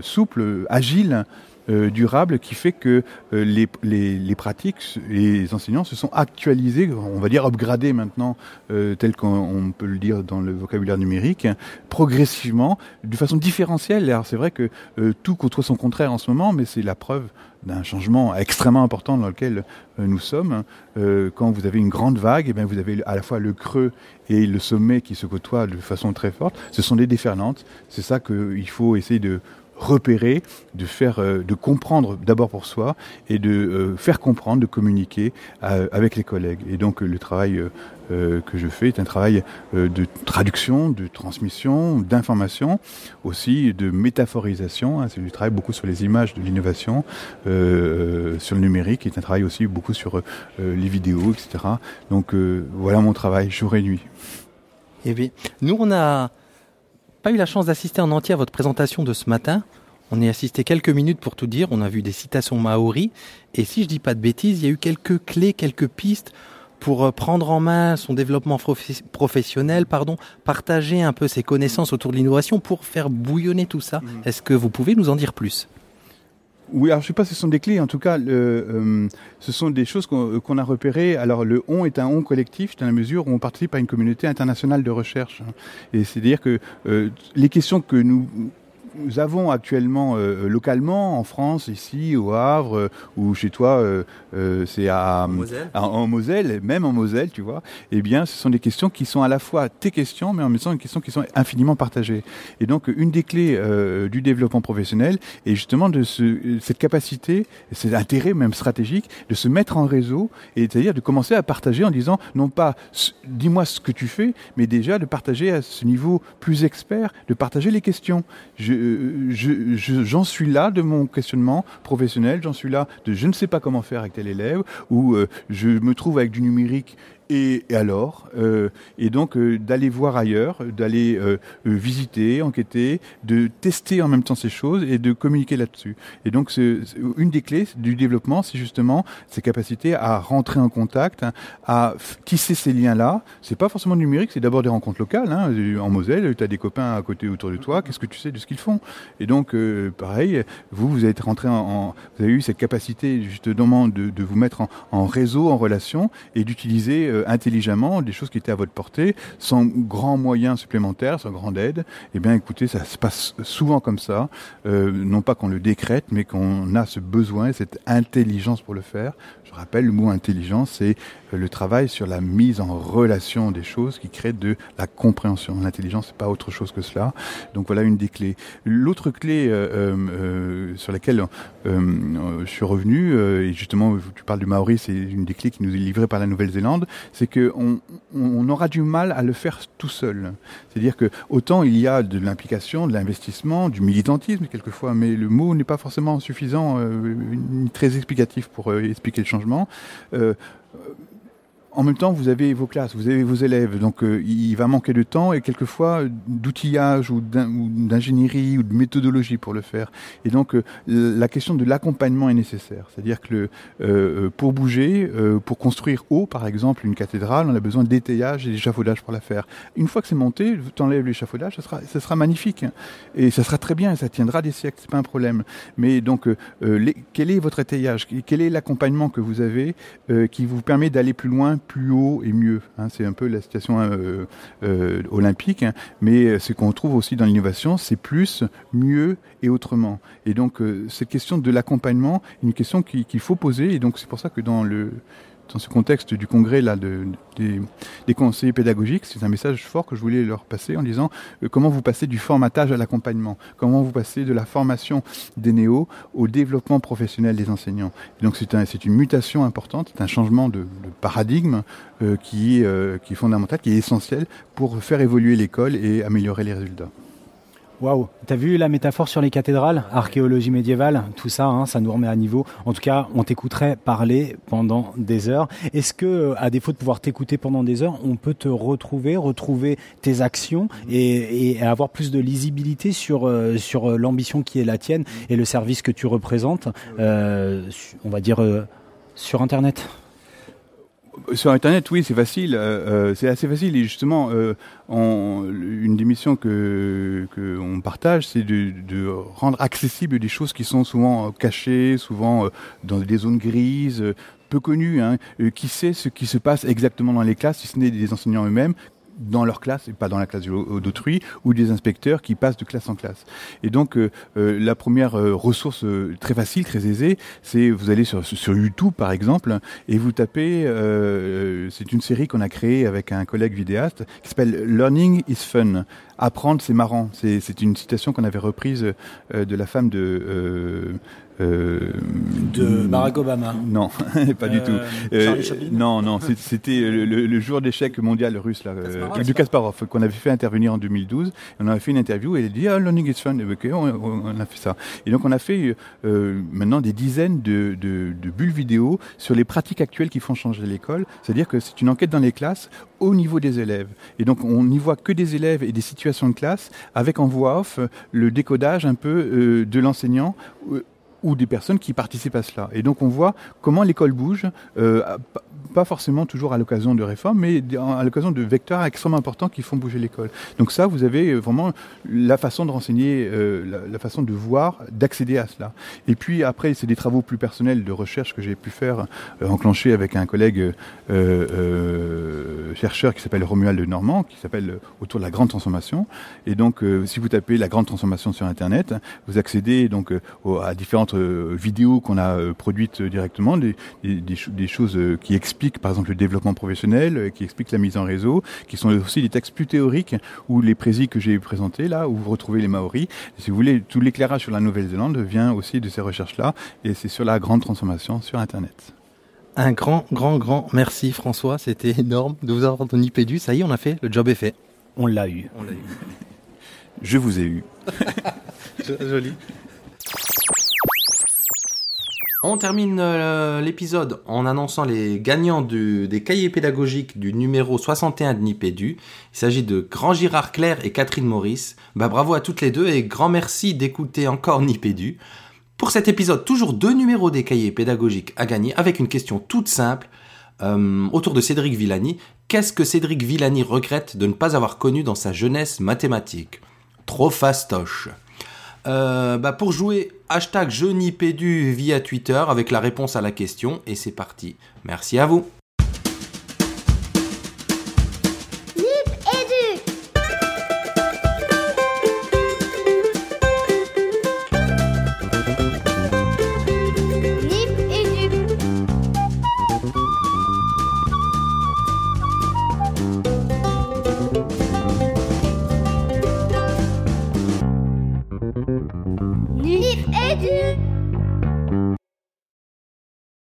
souple, agile, euh, durable, qui fait que euh, les, les, les pratiques, les enseignants se sont actualisés, on va dire upgradés maintenant, euh, tel qu'on on peut le dire dans le vocabulaire numérique, progressivement, de façon différentielle. Alors c'est vrai que euh, tout contre son contraire en ce moment, mais c'est la preuve d'un changement extrêmement important dans lequel euh, nous sommes. Euh, quand vous avez une grande vague, eh bien, vous avez à la fois le creux et le sommet qui se côtoient de façon très forte. Ce sont des déferlantes. C'est ça qu'il faut essayer de repérer, de faire, euh, de comprendre d'abord pour soi et de euh, faire comprendre, de communiquer euh, avec les collègues. Et donc le travail que je fais est un travail de traduction, de transmission, d'information, aussi de métaphorisation. hein. C'est du travail beaucoup sur les images de l'innovation, sur le numérique, et un travail aussi beaucoup sur les vidéos, etc. Donc voilà mon travail jour et nuit. Eh bien, nous, on n'a pas eu la chance d'assister en entier à votre présentation de ce matin. On y a assisté quelques minutes pour tout dire. On a vu des citations maoris. Et si je dis pas de bêtises, il y a eu quelques clés, quelques pistes pour euh, prendre en main son développement professionnel, pardon, partager un peu ses connaissances autour de l'innovation pour faire bouillonner tout ça. Est-ce que vous pouvez nous en dire plus? Oui, alors je sais pas si ce sont des clés, en tout cas, euh, ce sont des choses qu'on euh, qu'on a repérées. Alors le on est un on collectif dans la mesure où on participe à une communauté internationale de recherche. Et c'est-à-dire que euh, les questions que nous nous avons actuellement euh, localement en France, ici au Havre, euh, ou chez toi, euh, euh, c'est à, Moselle. à- en Moselle, même en Moselle, tu vois. Eh bien, ce sont des questions qui sont à la fois tes questions, mais en même temps des questions qui sont infiniment partagées. Et donc, une des clés euh, du développement professionnel est justement de ce, cette capacité, cet intérêt même stratégique, de se mettre en réseau, et c'est-à-dire de commencer à partager en disant non pas dis-moi ce que tu fais, mais déjà de partager à ce niveau plus expert, de partager les questions. Je, je, je- j'en suis là de mon questionnement professionnel, j'en suis là de je ne sais pas comment faire avec tel élève, ou euh, je me trouve avec du numérique Et, et alors euh, Et donc euh, d'aller voir ailleurs, d'aller euh, euh, visiter, enquêter, de tester en même temps ces choses et de communiquer là-dessus. Et donc c'est- une des clés du développement, c'est justement ces capacités à rentrer en contact, hein, à tisser ces liens-là. C'est pas forcément numérique, c'est d'abord des rencontres locales. Hein. En Moselle, tu as des copains à côté autour de toi. Qu'est-ce que tu sais de ce qu'ils font? Et donc euh, pareil, vous vous êtes rentré en, en- vous avez eu cette capacité justement de, de vous mettre en, en réseau, en relation et d'utiliser euh, intelligemment des choses qui étaient à votre portée, sans grands moyens supplémentaires, sans grande aide. Eh bien, écoutez, ça se passe souvent comme ça. Euh, non pas qu'on le décrète, mais qu'on a ce besoin, cette intelligence pour le faire. Je rappelle, le mot intelligence, c'est euh, le travail sur la mise en relation des choses qui crée de la compréhension. L'intelligence, c'est pas autre chose que cela. Donc voilà une des clés. L'autre clé euh, euh, euh, sur laquelle euh, euh, je suis revenu, et justement, tu parles du Maori, c'est une des clés qui nous est livrée par la Nouvelle-Zélande, c'est que on, on aura du mal à le faire tout seul. C'est-à-dire que autant il y a de l'implication, de l'investissement, du militantisme quelquefois, mais le mot n'est pas forcément suffisant, euh, ni très explicatif pour euh, expliquer le changement. Euh, en même temps, vous avez vos classes, vous avez vos élèves, donc euh, il va manquer de temps et quelquefois d'outillage ou d'in- ou d'ingénierie ou de méthodologie pour le faire. Et donc euh, la question de l'accompagnement est nécessaire. C'est-à-dire que euh, pour bouger, euh, pour construire haut, par exemple, une cathédrale, on a besoin d'étayage et d'échafaudage pour la faire. Une fois que c'est monté, tu enlèves l'échafaudage, ça sera, magnifique hein. et ça sera très bien, ça tiendra des siècles, c'est pas un problème. Mais donc, euh, euh, quel est votre étayage? Quel est l'accompagnement que vous avez euh, qui vous permet d'aller plus loin, plus haut et mieux hein C'est un peu la situation euh, euh, olympique, hein. mais ce qu'on trouve aussi dans l'innovation, c'est plus, mieux et autrement. Et donc, euh, cette question de l'accompagnement, une question qui- qu'il faut poser, et donc c'est pour ça que dans le dans ce contexte du congrès là de, des, conseillers pédagogiques, c'est un message fort que je voulais leur passer en disant euh, comment vous passez du formatage à l'accompagnement, comment vous passez de la formation des néos au développement professionnel des enseignants? Donc c'est un, une mutation importante, c'est un changement de, paradigme euh, qui, euh, qui est fondamental, qui est essentiel pour faire évoluer l'école et améliorer les résultats. Waouh, t'as vu la métaphore sur les cathédrales, archéologie médiévale, tout ça, hein, ça nous remet à niveau. En tout cas, on t'écouterait parler pendant des heures. Est-ce que, euh, à défaut de pouvoir t'écouter pendant des heures, on peut te retrouver, retrouver tes actions et, et avoir plus de lisibilité sur euh, sur euh, l'ambition qui est la tienne et le service que tu représentes, euh, on va dire euh, sur Internet? Sur Internet, oui, c'est facile. euh, euh, c'est assez facile. Et justement, euh, on- une des missions que qu'on partage, c'est de, rendre accessibles des choses qui sont souvent euh, cachées, souvent euh, dans des zones grises, peu connues. Hein. Qui sait ce qui se passe exactement dans les classes, si ce n'est des enseignants eux-mêmes dans leur classe et pas dans la classe de- d'autrui ou des inspecteurs qui passent de classe en classe. Et donc euh, euh, la première euh, ressource euh, très facile, très aisée, c'est vous allez sur, sur YouTube par exemple et vous tapez, euh, c'est une série qu'on a créée avec un collègue vidéaste qui s'appelle Learning is fun. Apprendre c'est marrant. C'est une citation qu'on avait reprise euh, de la femme de euh, euh, De Barack Obama. Non, <laughs> pas du Euh, tout. Charlie Chaplin non, non, c'était le, jour d'échec mondial russe là, euh, Kasparov. du Kasparov qu'on avait fait intervenir en 2012. On avait fait une interview et elle a dit ah learning is fun. Et ok, on, a fait ça. Et donc on a fait euh, maintenant des dizaines de, de, de bulles vidéo sur les pratiques actuelles qui font changer l'école. C'est-à-dire que c'est une enquête dans les classes au niveau des élèves. Et donc on n'y voit que des élèves et des situations de classe avec en voix off euh, le décodage un peu euh, de l'enseignant. Ou des personnes qui participent à cela. Et donc on voit comment l'école bouge, euh, pas- forcément toujours à l'occasion de réformes, mais à l'occasion de vecteurs extrêmement importants qui font bouger l'école. Donc ça, vous avez euh, vraiment la façon de renseigner, euh, la, façon de voir, d'accéder à cela. Et puis après, c'est des travaux plus personnels de recherche que j'ai pu faire, euh, enclencher avec un collègue euh, chercheur qui s'appelle Romuald Normand, qui s'appelle autour de la grande transformation. Et donc, si vous tapez la grande transformation sur Internet, vous accédez donc à différentes vidéos qu'on a produites directement, des, des, des cho- des choses qui expliquent par exemple le développement professionnel, euh, qui expliquent la mise en réseau, qui sont aussi des textes plus théoriques, ou les présis que j'ai présentés là, où vous retrouvez les Maoris. Si vous voulez, tout l'éclairage sur la Nouvelle-Zélande vient aussi de ces recherches-là, et c'est sur la grande transformation sur Internet. Un grand, grand, grand merci François, c'était énorme de vous avoir entendu Pédu. Ça y est, on a fait, le job est fait. On l'a eu. On l'a eu. Je vous ai eu. <laughs> Joli. On termine euh, l'épisode en annonçant les gagnants des cahiers pédagogiques du numéro 61 de Nipédu. Il s'agit de Grand Girard Claire et Catherine Maurice. Bah, bravo à toutes les deux et grand merci d'écouter encore Nipédu. Pour cet épisode, toujours deux numéros des cahiers pédagogiques à gagner avec une question toute simple euh, autour de Cédric Villani. Qu'est-ce que Cédric Villani regrette de ne pas avoir connu dans sa jeunesse mathématique? Trop fastoche. Euh, bah, pour jouer, hashtag je Nipédu via Twitter avec la réponse à la question et c'est parti. Merci à vous.